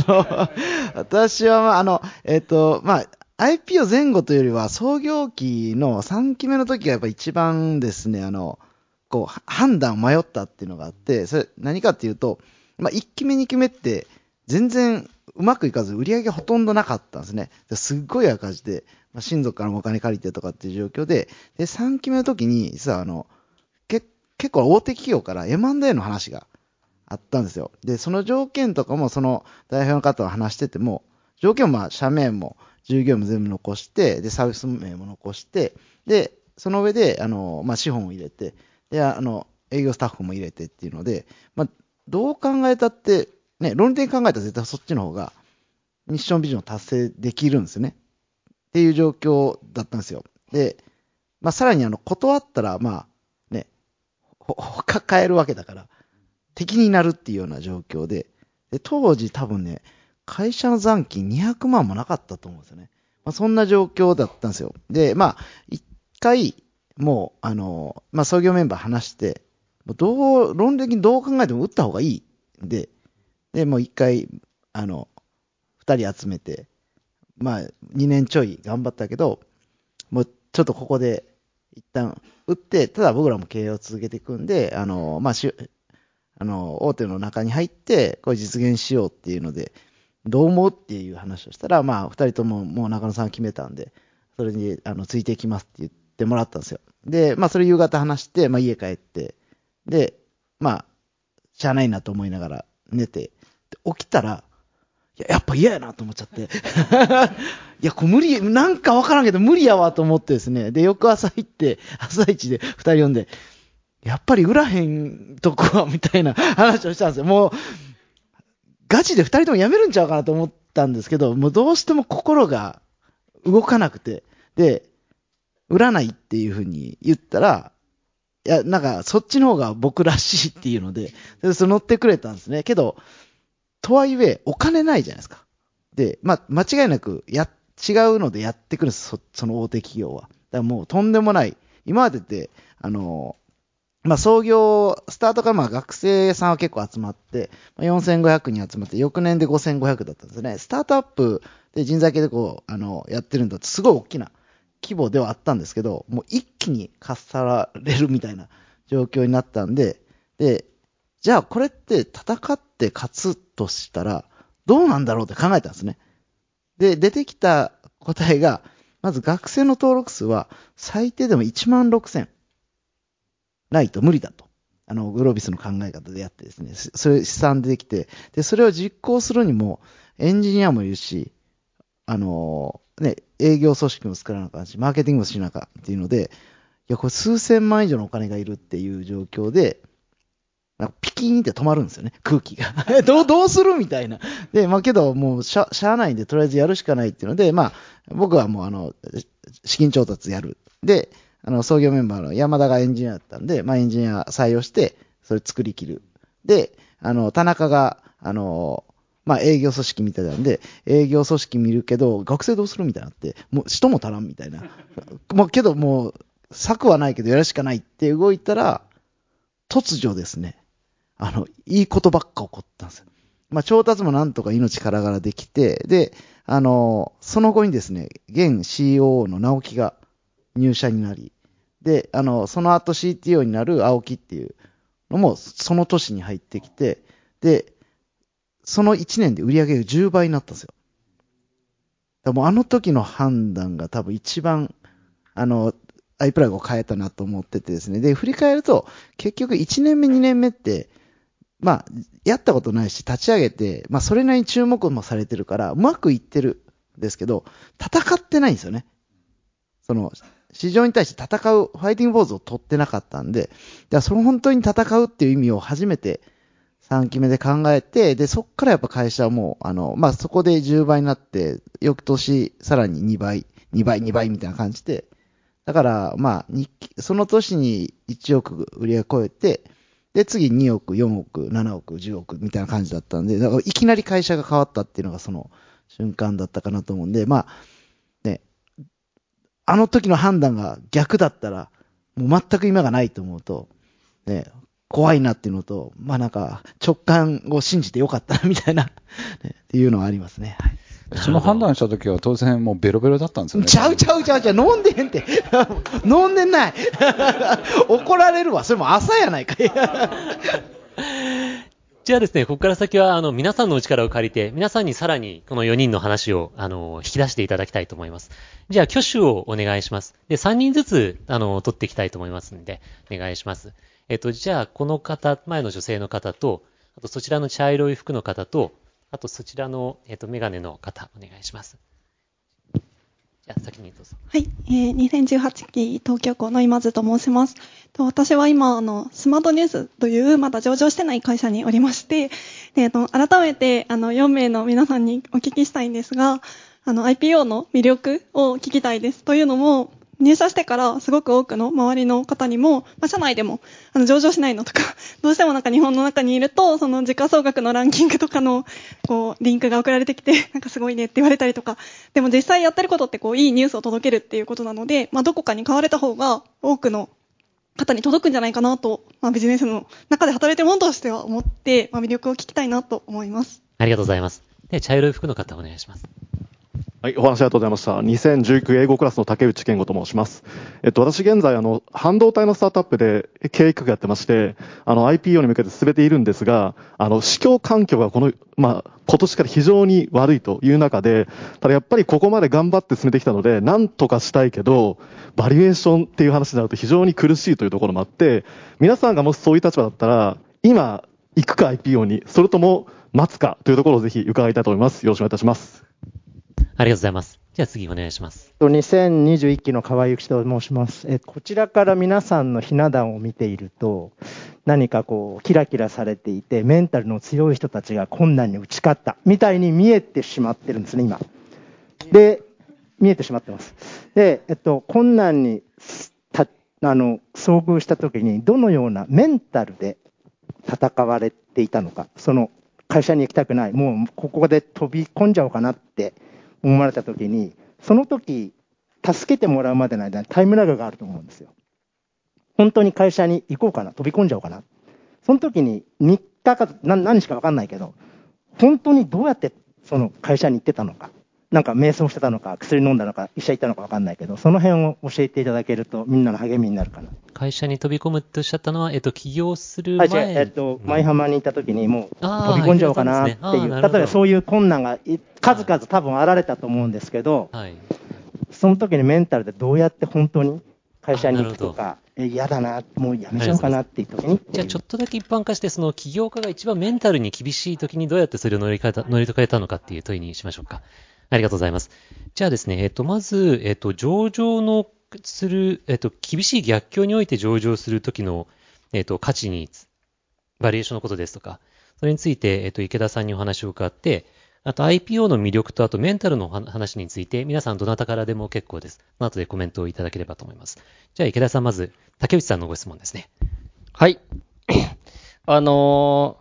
の、私は、まあ、あの、えっ、ー、と、まあ、IPO 前後というよりは、創業期の3期目の時がやっぱ一番ですね、あの、こう、判断迷ったっていうのがあって、それ何かっていうと、まあ、1期目2期目って、全然うまくいかず、売り上げほとんどなかったんですね。すっごい赤字で、まあ、親族からもお金借りてとかっていう状況で、で、3期目の時に、実はあの、け結構大手企業から M&A の話があったんですよ。で、その条件とかも、その代表の方は話してても、条件はまあ、社名も従業員も全部残して、で、サービス名も残して、で、その上で、あの、まあ、資本を入れて、で、あの、営業スタッフも入れてっていうので、まあ、どう考えたって、ね、論理的に考えたら絶対そっちの方が、ミッションビジョンを達成できるんですよね。っていう状況だったんですよ。で、まあ、さらにあの、断ったら、まあ、ね、ほ、抱えるわけだから、敵になるっていうような状況で、で、当時多分ね、会社の残金200万もなかったと思うんですよね。まあ、そんな状況だったんですよ。で、まあ、一回、もう、あの、まあ、創業メンバー話して、どう、論理的にどう考えても打った方がいいんで、で、もう一回、あの、二人集めて、まあ、2年ちょい頑張ったけど、もうちょっとここで一旦打って、ただ僕らも経営を続けていくんで、あの、まあ、し、あの、大手の中に入って、これ実現しようっていうので、どう思うっていう話をしたら、まあ、二人とももう中野さん決めたんで、それに、あの、ついていきますって言ってもらったんですよ。で、まあ、それ夕方話して、まあ、家帰って、で、まあ、しゃあないなと思いながら寝て、起きたら、いや、やっぱ嫌やなと思っちゃって。[LAUGHS] いや、これ無理、なんかわからんけど無理やわと思ってですね。で、翌朝行って、朝一で二人呼んで、やっぱり売らへんとこは、みたいな [LAUGHS] 話をしたんですよ。もう、ガチで二人とも辞めるんちゃうかなと思ったんですけど、もうどうしても心が動かなくて、で、売らないっていうふうに言ったら、いや、なんか、そっちの方が僕らしいっていうので、でそ乗ってくれたんですね。けど、とはいえ、お金ないじゃないですか。で、まあ、間違いなく、や、違うのでやってくる、そその大手企業は。だからもうとんでもない。今までって、あの、まあ、創業、スタートからまあ学生さんは結構集まって、まあ、4500人集まって、翌年で5500だったんですね。スタートアップで人材系でこう、あの、やってるんだとすごい大きな規模ではあったんですけど、もう一気にかっさられるみたいな状況になったんで、で、じゃあこれって戦って勝つとしたら、どうなんだろうって考えたんですね。で、出てきた答えが、まず学生の登録数は最低でも1万6000ないと無理だと。あの、グロービスの考え方でやってですね、それ試算できて、で、それを実行するにも、エンジニアもいるし、あの、ね、営業組織も作らなあかんし、マーケティングもしなあかんっていうので、いや、これ数千万以上のお金がいるっていう状況で、なんかピキーンって止まるんですよね、空気が。[LAUGHS] どう、どうするみたいな。で、まあけど、もうしゃ、しゃあないんで、とりあえずやるしかないっていうので、まあ、僕はもうあの、資金調達やる。で、あの、創業メンバーの山田がエンジニアだったんで、まあエンジニア採用して、それ作り切る。で、あの、田中が、あの、まあ営業組織みたいなんで、営業組織見るけど、学生どうするみたいなって、もう人も足らんみたいな。[LAUGHS] もうけどもう、策はないけどやるしかないって動いたら、突如ですね、あの、いいことばっか起こったんですよ。まあ、調達もなんとか命からがらできて、で、あの、その後にですね、現 COO の直樹が入社になり、で、あの、その後 CTO になる青木っていうのも、その年に入ってきて、で、その1年で売り上げが10倍になったんですよ。でもあの時の判断が多分一番、あの、アイプラグを変えたなと思っててですね。で、振り返ると、結局1年目、2年目って、まあ、やったことないし、立ち上げて、まあ、それなりに注目もされてるから、うまくいってるんですけど、戦ってないんですよね。その、市場に対して戦う、ファイティングポーズを取ってなかったんで、だからその本当に戦うっていう意味を初めて3期目で考えて、で、そっからやっぱ会社はもう、あの、まあ、そこで10倍になって、翌年さらに2倍、2倍、2倍みたいな感じで、だから、まあ、その年に1億売り上げ超えて、で、次2億、4億、7億、10億みたいな感じだったんで、だからいきなり会社が変わったっていうのがその瞬間だったかなと思うんで、まあ、ね、あの時の判断が逆だったら、もう全く今がないと思うと、ね、怖いなっていうのと、まあなんか、直感を信じてよかった、みたいな、ね、っていうのはありますね。はいその判断した時は当然もうベロベロだったんですよね。ちゃうちゃうちゃうちゃう、飲んでへんって。[LAUGHS] 飲んでない。[LAUGHS] 怒られるわ。それも朝やないかい。[LAUGHS] じゃあですね、ここから先は、あの、皆さんのお力を借りて、皆さんにさらに、この4人の話を、あの、引き出していただきたいと思います。じゃあ、挙手をお願いします。で、3人ずつ、あの、取っていきたいと思いますんで、お願いします。えっと、じゃあ、この方、前の女性の方と、あとそちらの茶色い服の方と、あとそちらの、えっと、メガネの方、お願いします。じゃあ、先にどうぞ。はい、えー、2018期東京校の今津と申します。と私は今、あの、スマートニュースというまだ上場してない会社におりまして、で、と改めて、あの、4名の皆さんにお聞きしたいんですが、あの、IPO の魅力を聞きたいです。というのも、入社してからすごく多くの周りの方にも、まあ、社内でも、あの、上場しないのとか、[LAUGHS] どうしてもなんか日本の中にいると、その時価総額のランキングとかの、こう、リンクが送られてきて、[LAUGHS] なんかすごいねって言われたりとか、でも実際やってることってこう、いいニュースを届けるっていうことなので、まあ、どこかに買われた方が、多くの方に届くんじゃないかなと、まあ、ビジネスの中で働いてるものとしては思って、まあ、魅力を聞きたいなと思います。ありがとうございます。で、茶色い服の方お願いします。はい、お話ありがとうございました。2019英語クラスの竹内健吾と申します。えっと、私現在、あの、半導体のスタートアップで経営企画やってまして、あの、IPO に向けて進めているんですが、あの、市況環境がこの、まあ、今年から非常に悪いという中で、ただやっぱりここまで頑張って進めてきたので、なんとかしたいけど、バリエーションっていう話になると非常に苦しいというところもあって、皆さんがもしそういう立場だったら、今、行くか IPO に、それとも待つかというところをぜひ伺いたいと思います。よろしくお願いいたします。ありがとうございます。じゃあ次お願いします。2021期の川幸と申します。えこちらから皆さんのひな壇を見ていると、何かこう、キラキラされていて、メンタルの強い人たちが困難に打ち勝った、みたいに見えてしまってるんですね、今。で、見えてしまってます。で、えっと、困難にたあの遭遇した時に、どのようなメンタルで戦われていたのか、その会社に行きたくない、もうここで飛び込んじゃおうかなって思われた時に、その時、助けてもらうまでの間にタイムラグがあると思うんですよ。本当に会社に行こうかな、飛び込んじゃおうかな。その時に3日か何日か分かんないけど、本当にどうやってその会社に行ってたのか。なんか瞑想してたのか、薬飲んだのか、医者行ったのか分かんないけど、その辺を教えていただけると、みんなの励みになるかな。会社に飛び込むっておっしゃったのは、えっと、起業する前？はい、えっと、舞浜にいた時に、もう、飛び込んじゃおうかなっていう、ね、例えばそういう困難が数々多分あられたと思うんですけど、はい、その時にメンタルでどうやって本当に会社に行くとか、嫌だな、もうやめちゃおうかなっていう。時に。じゃあちょっとだけ一般化して、その起業家が一番メンタルに厳しい時にどうやってそれを乗り換えた乗り換えたのかっていう問いにしましょうか。ありがとうございます。じゃあですね、えっと、まず、えっと、上場のする、えっと、厳しい逆境において上場するときの、えっと、価値に、バリエーションのことですとか、それについて、えっと、池田さんにお話を伺って、あと IPO の魅力とあとメンタルの話について、皆さんどなたからでも結構です。の後でコメントをいただければと思います。じゃあ池田さんまず、竹内さんのご質問ですね。はい。[CLEARS THROAT] あの、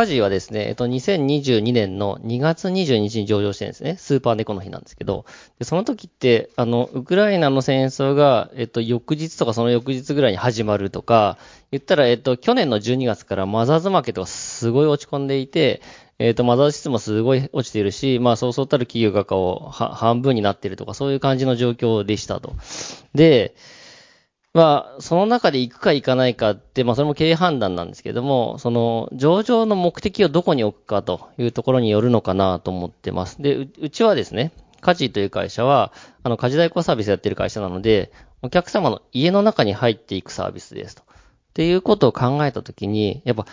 カジはですね、えっと、2022年の2月22日に上場してるんですね。スーパー猫の日なんですけど、でその時って、あの、ウクライナの戦争が、えっと、翌日とかその翌日ぐらいに始まるとか、言ったら、えっと、去年の12月からマザーズマーケットがすごい落ち込んでいて、えっ、と、マザーズ指数もすごい落ちているし、まあ、そうそうたる企業がこう、は半分になっているとか、そういう感じの状況でしたと。で、まあ、その中で行くか行かないかって、まあ、それも経営判断なんですけども、その、上場の目的をどこに置くかというところによるのかなと思ってます。で、うちはですね、カジという会社は、あの、家事代行サービスやってる会社なので、お客様の家の中に入っていくサービスですと。っていうことを考えたときに、やっぱ、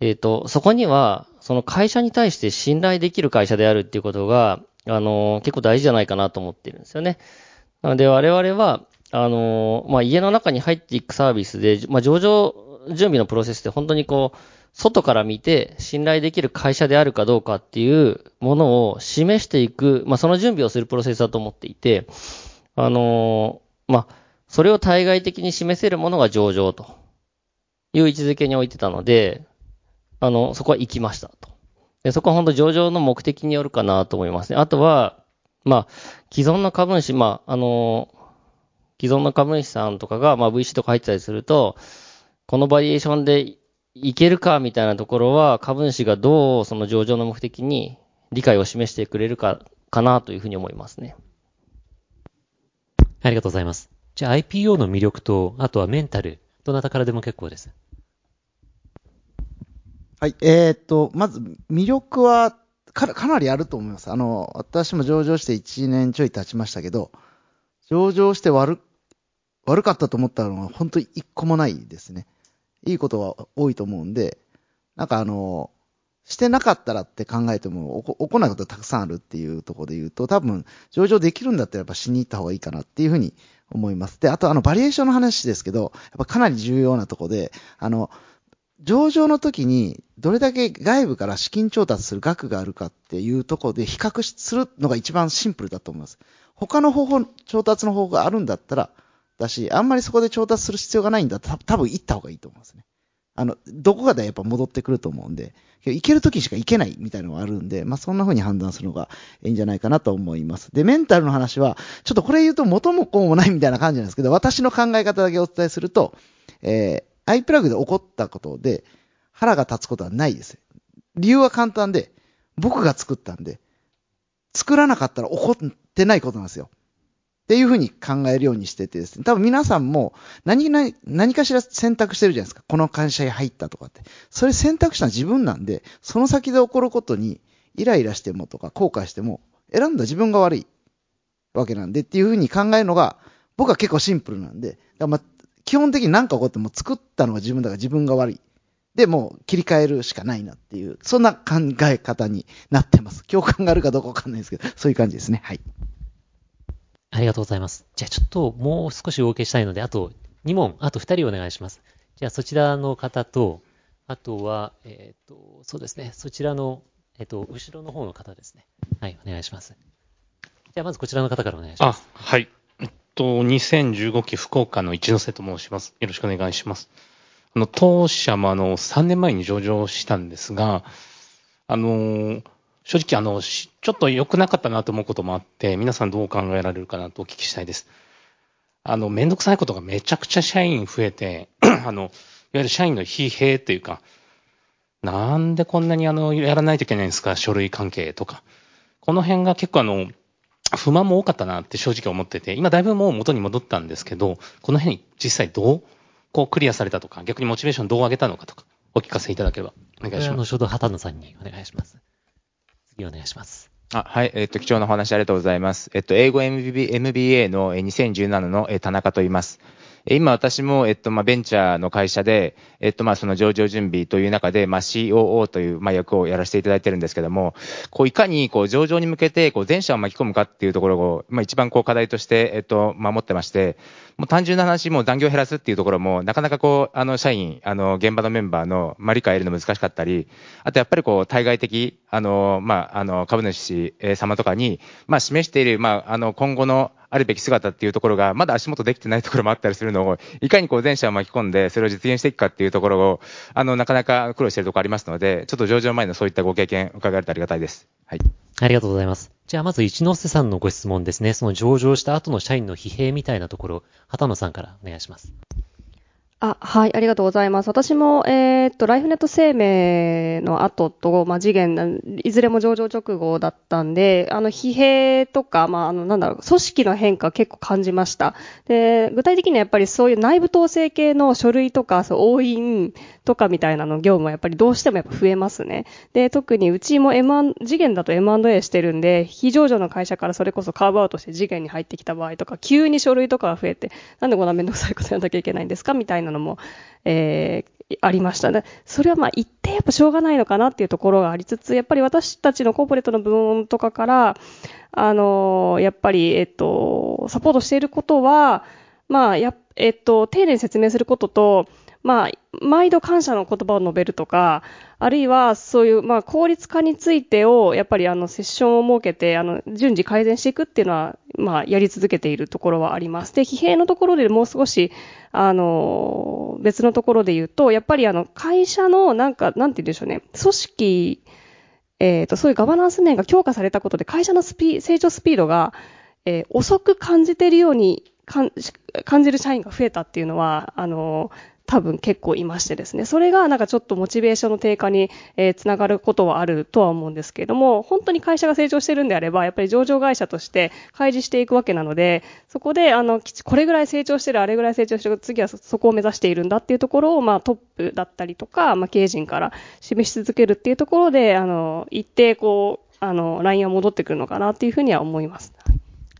えっ、と、そこには、その会社に対して信頼できる会社であるっていうことが、あの、結構大事じゃないかなと思ってるんですよね。なので我々は、あの、まあ、家の中に入っていくサービスで、まあ、上場準備のプロセスって本当にこう、外から見て信頼できる会社であるかどうかっていうものを示していく、まあ、その準備をするプロセスだと思っていて、あの、まあ、それを対外的に示せるものが上場という位置づけに置いてたので、あの、そこは行きましたと。で、そこは本当上場の目的によるかなと思いますね。あとは、まあ、既存の株主、まあ、あの、既存の株主さんとかが、まあ、VC とか入ってたりすると、このバリエーションでいけるかみたいなところは、株主がどうその上場の目的に理解を示してくれるか、かなというふうに思いますね。ありがとうございます。じゃあ IPO の魅力と、あとはメンタル、どなたからでも結構です。はい。えーっと、まず、魅力はか、かなりあると思います。あの、私も上場して1年ちょい経ちましたけど、上場して悪、悪かったと思ったのは本当に一個もないですね。いいことは多いと思うんで、なんかあの、してなかったらって考えても、起こ起こないことたくさんあるっていうところで言うと、多分、上場できるんだったらやっぱしに行った方がいいかなっていうふうに思います。で、あとあの、バリエーションの話ですけど、やっぱかなり重要なところで、あの、上場の時にどれだけ外部から資金調達する額があるかっていうところで比較するのが一番シンプルだと思います。他の方法、調達の方法があるんだったら、だし、あんまりそこで調達する必要がないんだったら、多分行った方がいいと思いますね。あの、どこかでやっぱ戻ってくると思うんで、行ける時しか行けないみたいなのがあるんで、まあそんな風に判断するのがいいんじゃないかなと思います。で、メンタルの話は、ちょっとこれ言うと元も子もないみたいな感じなんですけど、私の考え方だけお伝えすると、えー、アイプラグで起こったことで、腹が立つことはないです。理由は簡単で、僕が作ったんで、作らなかったら怒ってないことなんですよ。っていうふうに考えるようにしててですね。多分皆さんも何何何かしら選択してるじゃないですか。この会社に入ったとかって。それ選択したのは自分なんで、その先で起こることにイライラしてもとか後悔しても、選んだ自分が悪いわけなんでっていうふうに考えるのが、僕は結構シンプルなんで、だま基本的に何か起こっても作ったのが自分だから自分が悪い。で、もう切り替えるしかないなっていう、そんな考え方になってます。共感があるかどうかわかんないですけど、そういう感じですね。はい。ありがとうございます。じゃあちょっともう少しお受けしたいので、あと2問、あと2人お願いします。じゃあそちらの方と、あとは、えっ、と、そうですね、そちらの、えっ、と、後ろの方の方ですね。はい、お願いします。じゃあまずこちらの方からお願いしますあ。、はい。えっと、2015期福岡の一ノ瀬と申します。よろしくお願いします。あの、当社もあの、3年前に上場したんですが、あの、正直あの、ちょっと良くなかったなと思うこともあって、皆さんどう考えられるかなとお聞きしたいです。あの、めんどくさいことがめちゃくちゃ社員増えて、[CLEARS THROAT] あの、いわゆる社員の疲弊というか、なんでこんなにあの、やらないといけないんですか、書類関係とか。この辺が結構あの、不満も多かったなって正直思ってて、今だいぶもう元に戻ったんですけど、この辺実際どう、こうクリアされたとか、逆にモチベーションどう上げたのかとか、お聞かせいただければお願いします。これは後ほど畑野さんにお願いします。お願いします。あはい、えっ、と、貴重なお話ありがとうございます。えっと、英語 MBA, のえー2017のえ田中と言います。今私も、えっと、まあ、ベンチャーの会社で、えっと、まあ、その上場準備という中で、まあ、COO という、まあ、役をやらせていただいてるんですけども、こう、いかに、こう、上場に向けて、こう、全社を巻き込むかっていうところを、まあ、一番こう、課題として、えっと、守ってまして、もう単純な話、もう残業減らすっていうところも、なかなかこう、あの、社員、あの、現場のメンバーの、まあ、理解得るの難しかったり、あとやっぱりこう、対外的、あの、まあ、あの、株主様とかに、まあ、示している、まあ、あの、今後のあるべき姿っていうところが、まだ足元できてないところもあったりするのを、いかにこう全社を巻き込んで、それを実現していくかっていうところを、あの、なかなか苦労しているところありますので、ちょっと上場前のそういったご経験伺えるとありがたいです。はい。ありがとうございます。じゃあまず一ノ瀬さんのご質問ですね。その上場した後の社員の疲弊みたいなところ、畑野さんからお願いします。あ、はい、ありがとうございます。私も、えーっと、ライフネット生命の後と、まあ、次元、いずれも上場直後だったんで、あの、疲弊とか、まあ、あの、なんだろう、組織の変化結構感じました。で、具体的にはやっぱりそういう内部統制系の書類とか、そう、押印とかみたいなの業務はやっぱりどうしてもやっぱ増えますね。で、特にうちも M、次元だと M&A してるんで、非上場の会社からそれこそカーブアウトして次元に入ってきた場合とか、急に書類とかが増えて、なんでこんなめんどくさいことやんなきゃいけないんですかみたいなのも、えー、ありましたね。それはまあ一定やっぱしょうがないのかなっていうところがありつつ、やっぱり私たちのコーポレートの部門とかから、あのーやっぱり、えっと、サポートしていることは、まあ、や、えっと、丁寧に説明することと、まあ、毎度感謝の言葉を述べるとか、あるいはそういう、まあ、効率化についてを、やっぱりあの、セッションを設けて、あの、順次改善していくっていうのは、まあ、やり続けているところはあります。で、疲弊のところでもう少し、あの、別のところで言うと、やっぱりあの、会社の、なんか、なんて言うんでしょうね、組織、えっ、と、そういうガバナンス面が強化されたことで、会社のスピ成長スピードが、えー遅く感じているように感じる社員が増えたっていうのは、あの、多分結構いましてですね。それがなんかちょっとモチベーションの低下に、えーつながることはあるとは思うんですけれども、本当に会社が成長してるんであれば、やっぱり上場会社として開示していくわけなので、そこで、あの、これぐらい成長してる、あれぐらい成長してる、次はそこを目指しているんだっていうところを、まあトップだったりとか、まあ経営陣から示し続けるっていうところで、あの、一定こう、あの、ラインは戻ってくるのかなっていうふうには思います。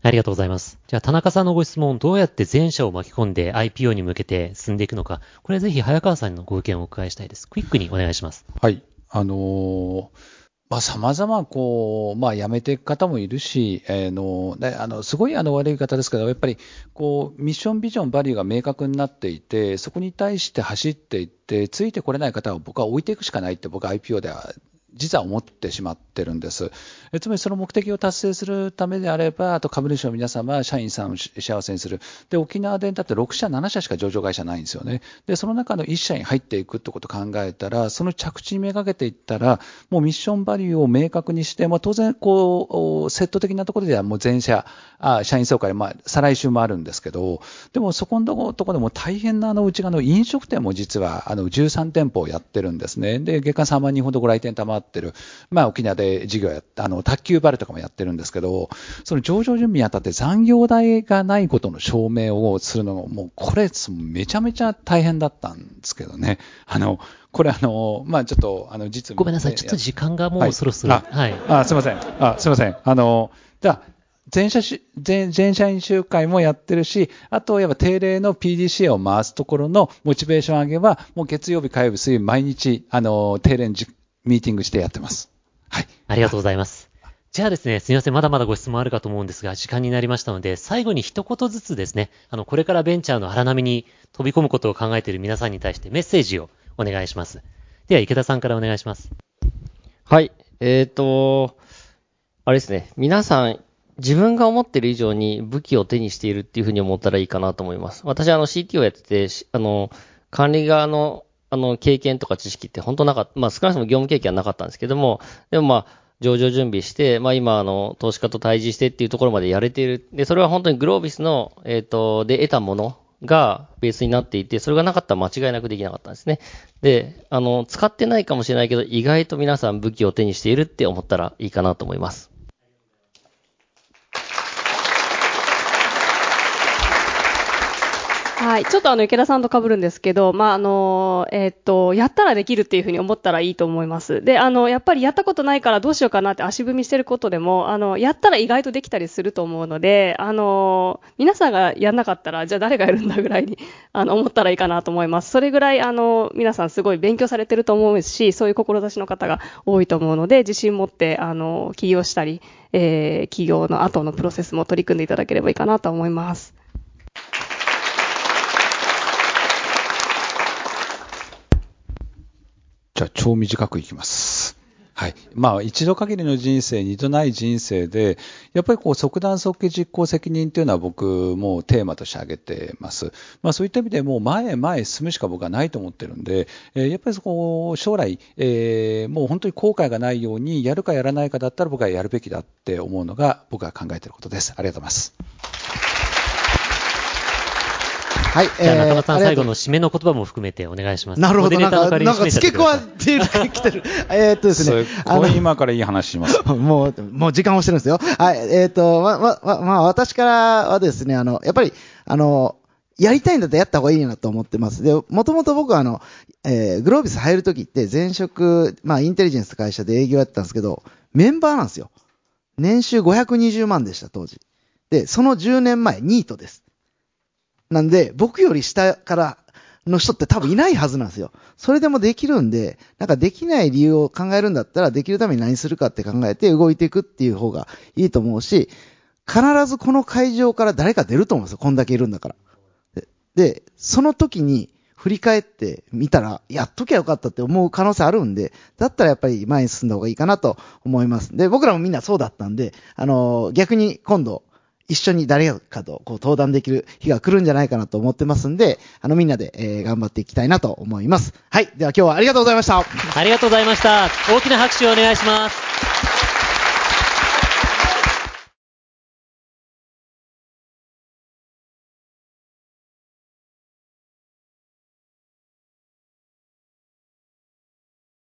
ありがとうございます。じゃあ、田中さんのご質問、どうやって全社を巻き込んで IPO に向けて進んでいくのか、これぜひ早川さんのご意見をお伺いしたいです。クイックにお願いします。はい。あのーまあ、様々、こう、まあ、辞めていく方もいるし、えーの、であの、すごい、あの、悪い方ですけど、やっぱり、こう、ミッション、ビジョン、バリューが明確になっていて、そこに対して走っていって、ついてこれない方は僕は置いていくしかないって、僕は IPO では、実は思ってしまってるんです。つまりその目的を達成するためであれば、あと株主の皆様、社員さんを幸せにする。で、沖縄でだって6社、7社しか上場会社ないんですよね。で、その中の1社に入っていくってことを考えたら、その着地にめがけていったら、もうミッションバリューを明確にして、まあ、当然、こう、セット的なところではもう全社、あ社員総会、まあ、再来週もあるんですけど、でもそこのところでも大変なあのうちがの飲食店も実はあの13店舗をやってるんですね。で、月間3万人ほどご来店賜ってる、まあ沖縄で事業やあの卓球バレとかもやってるんですけど、その上場準備にあたって残業代がないことの証明をするのが、もうこれめちゃめちゃ大変だったんですけどね。あの、これあの、まあちょっと、あの、実務ごめんなさい。ちょっと時間がもうそろそろ。ははいい。あ、すいません。あ、すいません。あの、じゃあ、全社し全全社員集会もやってるし、あと、やっぱ定例の PDCA を回すところのモチベーション上げは、もう月曜日、火曜日、水曜日、毎日、あの、定例ミーティングしてやってます。ありがとうございます。じゃあですね、すみません。まだまだご質問あるかと思うんですが、時間になりましたので、最後に一言ずつですね、あの、これからベンチャーの荒波に飛び込むことを考えている皆さんに対してメッセージをお願いします。では、池田さんからお願いします。はい。えっ、と、あれですね。皆さん、自分が思ってる以上に武器を手にしているっていうふうに思ったらいいかなと思います。私はあの CTO やってて、しあの、管理側の、あの、経験とか知識って本当なかった、まあ少なくとも業務経験はなかったんですけども、でもまあ、上場準備して、まあ今、あの、投資家と対峙してっていうところまでやれている。で、それは本当にグロービスの、えっ、と、で得たものがベースになっていて、それがなかったら間違いなくできなかったんですね。で、あの、使ってないかもしれないけど、意外と皆さん武器を手にしているって思ったらいいかなと思います。はい。ちょっとあの、池田さんと被るんですけど、まあ、あの、えっと、やったらできるっていうふうに思ったらいいと思います。で、あの、やっぱりやったことないからどうしようかなって足踏みしてることでも、あの、やったら意外とできたりすると思うので、あの、皆さんがやんなかったら、じゃあ誰がやるんだぐらいに、[LAUGHS] あの、思ったらいいかなと思います。それぐらい、あの、皆さんすごい勉強されてると思うし、そういう志の方が多いと思うので、自信持って、あの、起業したり、えー、起業の後のプロセスも取り組んでいただければいいかなと思います。じゃあ、超短くいきます。はい。まあ、一度限りの人生、二度ない人生で、やっぱりこう、即断即決実行責任っていうのは僕もテーマとして挙げてます。まあ、そういった意味でもう前へ前へ進むしか僕はないと思ってるんで、えーやっぱりそこ、将来、えーもう本当に後悔がないように、やるかやらないかだったら僕はやるべきだって思うのが僕が考えてることです。ありがとうございます。はい。じゃあ、中田さん、最後の締めの言葉も含めてお願いします。なるほど。なんか、なんか付け加えてきてる。えーっとですね。すっごい今からいい話します。[LAUGHS] もう、もう時間をしてるんですよ。はい。えーっと、ま、ま、ま、まあ、私からはですね、あの、やっぱり、あの、やりたいんだったらやった方がいいなと思ってます。で、もともと僕はあの、えーグロービス入るときって前職、まあ、インテリジェンス会社で営業やってたんですけど、メンバーなんですよ。年収520万でした、当時。で、その10年前、ニートです。なんで、僕より下からの人って多分いないはずなんですよ。それでもできるんで、なんかできない理由を考えるんだったら、できるために何するかって考えて動いていくっていう方がいいと思うし、必ずこの会場から誰か出ると思うんですよ。こんだけいるんだから。で、でその時に振り返ってみたら、やっときゃよかったって思う可能性あるんで、だったらやっぱり前に進んだ方がいいかなと思います。で、僕らもみんなそうだったんで、あの逆に今度、一緒に誰かとこう登壇できる日が来るんじゃないかなと思ってますんで、あのみんなで、えー頑張っていきたいなと思います。はい。では今日はありがとうございました。ありがとうございました。大きな拍手をお願いします。